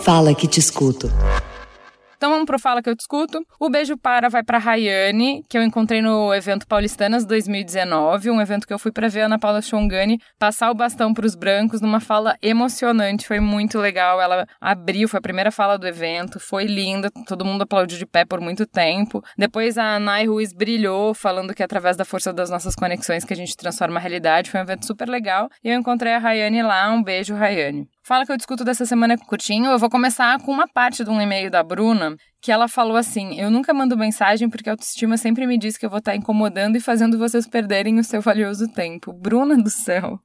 Fala que te escuto. Então vamos pro Fala que eu discuto. O beijo para vai para Rayane, que eu encontrei no evento Paulistanas 2019, um evento que eu fui para ver a Ana Paula Chongani passar o bastão para os brancos numa fala emocionante, foi muito legal. Ela abriu, foi a primeira fala do evento, foi linda, todo mundo aplaudiu de pé por muito tempo. Depois a Nai Ruiz brilhou, falando que é através da força das nossas conexões que a gente transforma a realidade. Foi um evento super legal. E eu encontrei a Rayane lá. Um beijo, Rayane. Fala que eu discuto dessa semana curtinho. Eu vou começar com uma parte de um e-mail da Bruna, que ela falou assim: Eu nunca mando mensagem porque a autoestima sempre me diz que eu vou estar incomodando e fazendo vocês perderem o seu valioso tempo. Bruna do céu.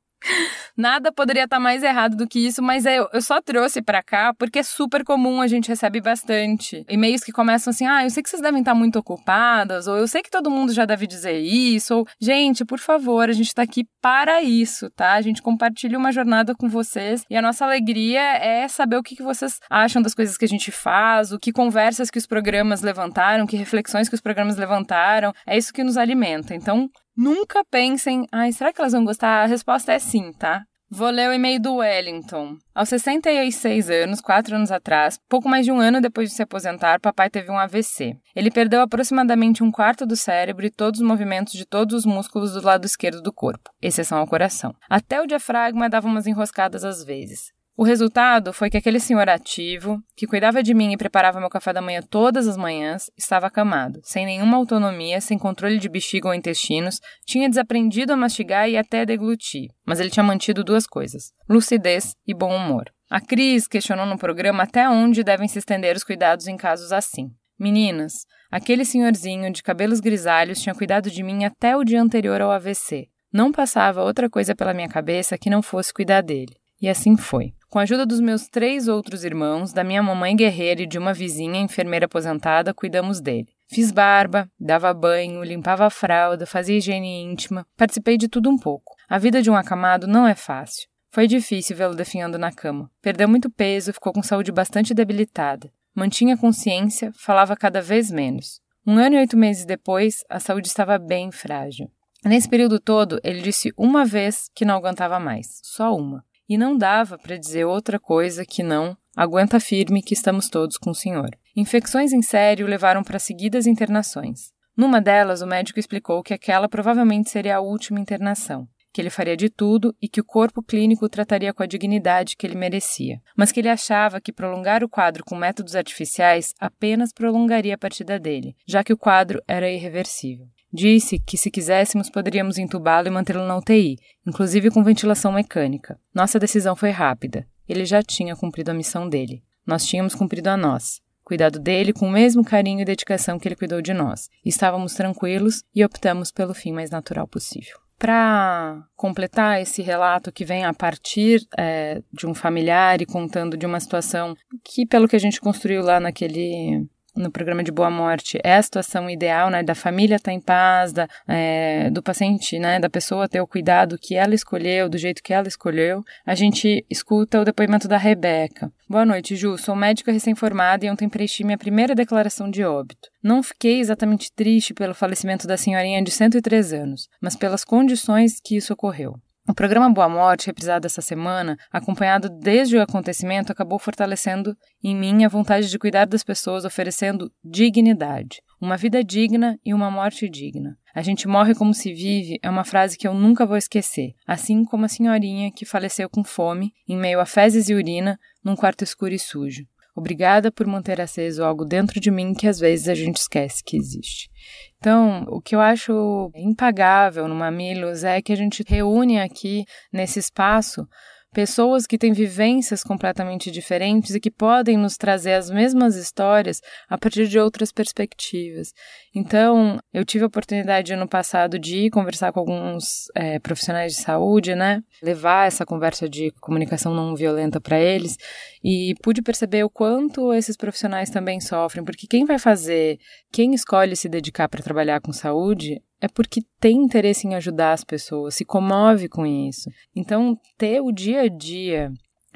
Nada poderia estar mais errado do que isso, mas eu, eu só trouxe para cá porque é super comum, a gente recebe bastante. E-mails que começam assim: ah, eu sei que vocês devem estar muito ocupadas, ou eu sei que todo mundo já deve dizer isso, ou gente, por favor, a gente tá aqui para isso, tá? A gente compartilha uma jornada com vocês e a nossa alegria é saber o que, que vocês acham das coisas que a gente faz, o que conversas que os programas levantaram, que reflexões que os programas levantaram. É isso que nos alimenta. Então, Nunca pensem, ai, será que elas vão gostar? A resposta é sim, tá? Vou ler o e-mail do Wellington. Aos 66 anos, quatro anos atrás, pouco mais de um ano depois de se aposentar, papai teve um AVC. Ele perdeu aproximadamente um quarto do cérebro e todos os movimentos de todos os músculos do lado esquerdo do corpo, exceção ao coração. Até o diafragma dava umas enroscadas às vezes. O resultado foi que aquele senhor ativo, que cuidava de mim e preparava meu café da manhã todas as manhãs, estava acamado, sem nenhuma autonomia, sem controle de bexiga ou intestinos, tinha desaprendido a mastigar e até deglutir. Mas ele tinha mantido duas coisas: lucidez e bom humor. A Cris questionou no programa até onde devem se estender os cuidados em casos assim. Meninas, aquele senhorzinho de cabelos grisalhos tinha cuidado de mim até o dia anterior ao AVC. Não passava outra coisa pela minha cabeça que não fosse cuidar dele. E assim foi. Com a ajuda dos meus três outros irmãos, da minha mamãe guerreira e de uma vizinha enfermeira aposentada, cuidamos dele. Fiz barba, dava banho, limpava a fralda, fazia higiene íntima, participei de tudo um pouco. A vida de um acamado não é fácil. Foi difícil vê-lo definhando na cama. Perdeu muito peso, ficou com saúde bastante debilitada. Mantinha consciência, falava cada vez menos. Um ano e oito meses depois, a saúde estava bem frágil. Nesse período todo, ele disse uma vez que não aguentava mais. Só uma e não dava para dizer outra coisa que não aguenta firme que estamos todos com o senhor. Infecções em série o levaram para seguidas internações. Numa delas, o médico explicou que aquela provavelmente seria a última internação, que ele faria de tudo e que o corpo clínico o trataria com a dignidade que ele merecia, mas que ele achava que prolongar o quadro com métodos artificiais apenas prolongaria a partida dele, já que o quadro era irreversível. Disse que, se quiséssemos, poderíamos entubá-lo e mantê-lo na UTI, inclusive com ventilação mecânica. Nossa decisão foi rápida. Ele já tinha cumprido a missão dele. Nós tínhamos cumprido a nós. Cuidado dele com o mesmo carinho e dedicação que ele cuidou de nós. Estávamos tranquilos e optamos pelo fim mais natural possível. Para completar esse relato que vem a partir é, de um familiar e contando de uma situação que, pelo que a gente construiu lá naquele no programa de boa morte é a situação ideal, né, da família estar tá em paz, da, é, do paciente, né, da pessoa ter o cuidado que ela escolheu, do jeito que ela escolheu, a gente escuta o depoimento da Rebeca. Boa noite, Ju. Sou médica recém-formada e ontem preenchi minha primeira declaração de óbito. Não fiquei exatamente triste pelo falecimento da senhorinha de 103 anos, mas pelas condições que isso ocorreu. O programa Boa Morte, reprisado essa semana, acompanhado desde o acontecimento, acabou fortalecendo em mim a vontade de cuidar das pessoas, oferecendo dignidade. Uma vida digna e uma morte digna. A gente morre como se vive é uma frase que eu nunca vou esquecer, assim como a senhorinha que faleceu com fome, em meio a fezes e urina, num quarto escuro e sujo. Obrigada por manter aceso algo dentro de mim que às vezes a gente esquece que existe. Então, o que eu acho impagável no Mamilos é que a gente reúne aqui nesse espaço pessoas que têm vivências completamente diferentes e que podem nos trazer as mesmas histórias a partir de outras perspectivas. Então, eu tive a oportunidade ano passado de conversar com alguns é, profissionais de saúde, né? Levar essa conversa de comunicação não violenta para eles e pude perceber o quanto esses profissionais também sofrem, porque quem vai fazer, quem escolhe se dedicar para trabalhar com saúde é porque tem interesse em ajudar as pessoas, se comove com isso. Então, ter o dia a dia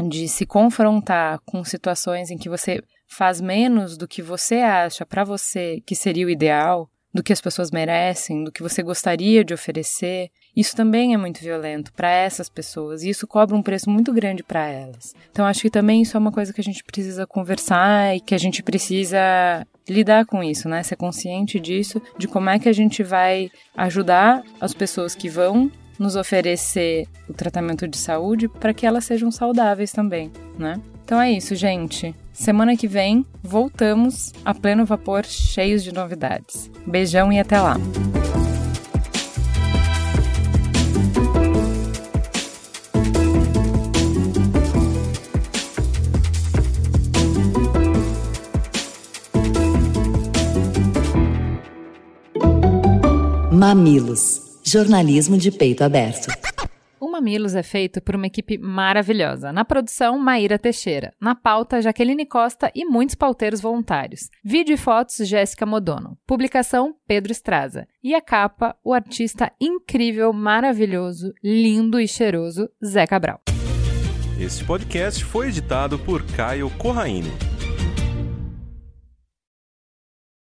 de se confrontar com situações em que você faz menos do que você acha para você que seria o ideal, do que as pessoas merecem, do que você gostaria de oferecer, isso também é muito violento para essas pessoas e isso cobra um preço muito grande para elas. Então acho que também isso é uma coisa que a gente precisa conversar e que a gente precisa lidar com isso, né? Ser consciente disso, de como é que a gente vai ajudar as pessoas que vão nos oferecer o tratamento de saúde para que elas sejam saudáveis também, né? Então é isso, gente. Semana que vem voltamos a pleno vapor, cheios de novidades. Beijão e até lá. Mamilos. Jornalismo de peito aberto. Mamilos é feito por uma equipe maravilhosa. Na produção, Maíra Teixeira. Na pauta, Jaqueline Costa e muitos pauteiros voluntários. Vídeo e fotos, Jéssica Modono. Publicação, Pedro Estraza. E a capa, o artista incrível, maravilhoso, lindo e cheiroso, Zé Cabral. Este podcast foi editado por Caio Corraine.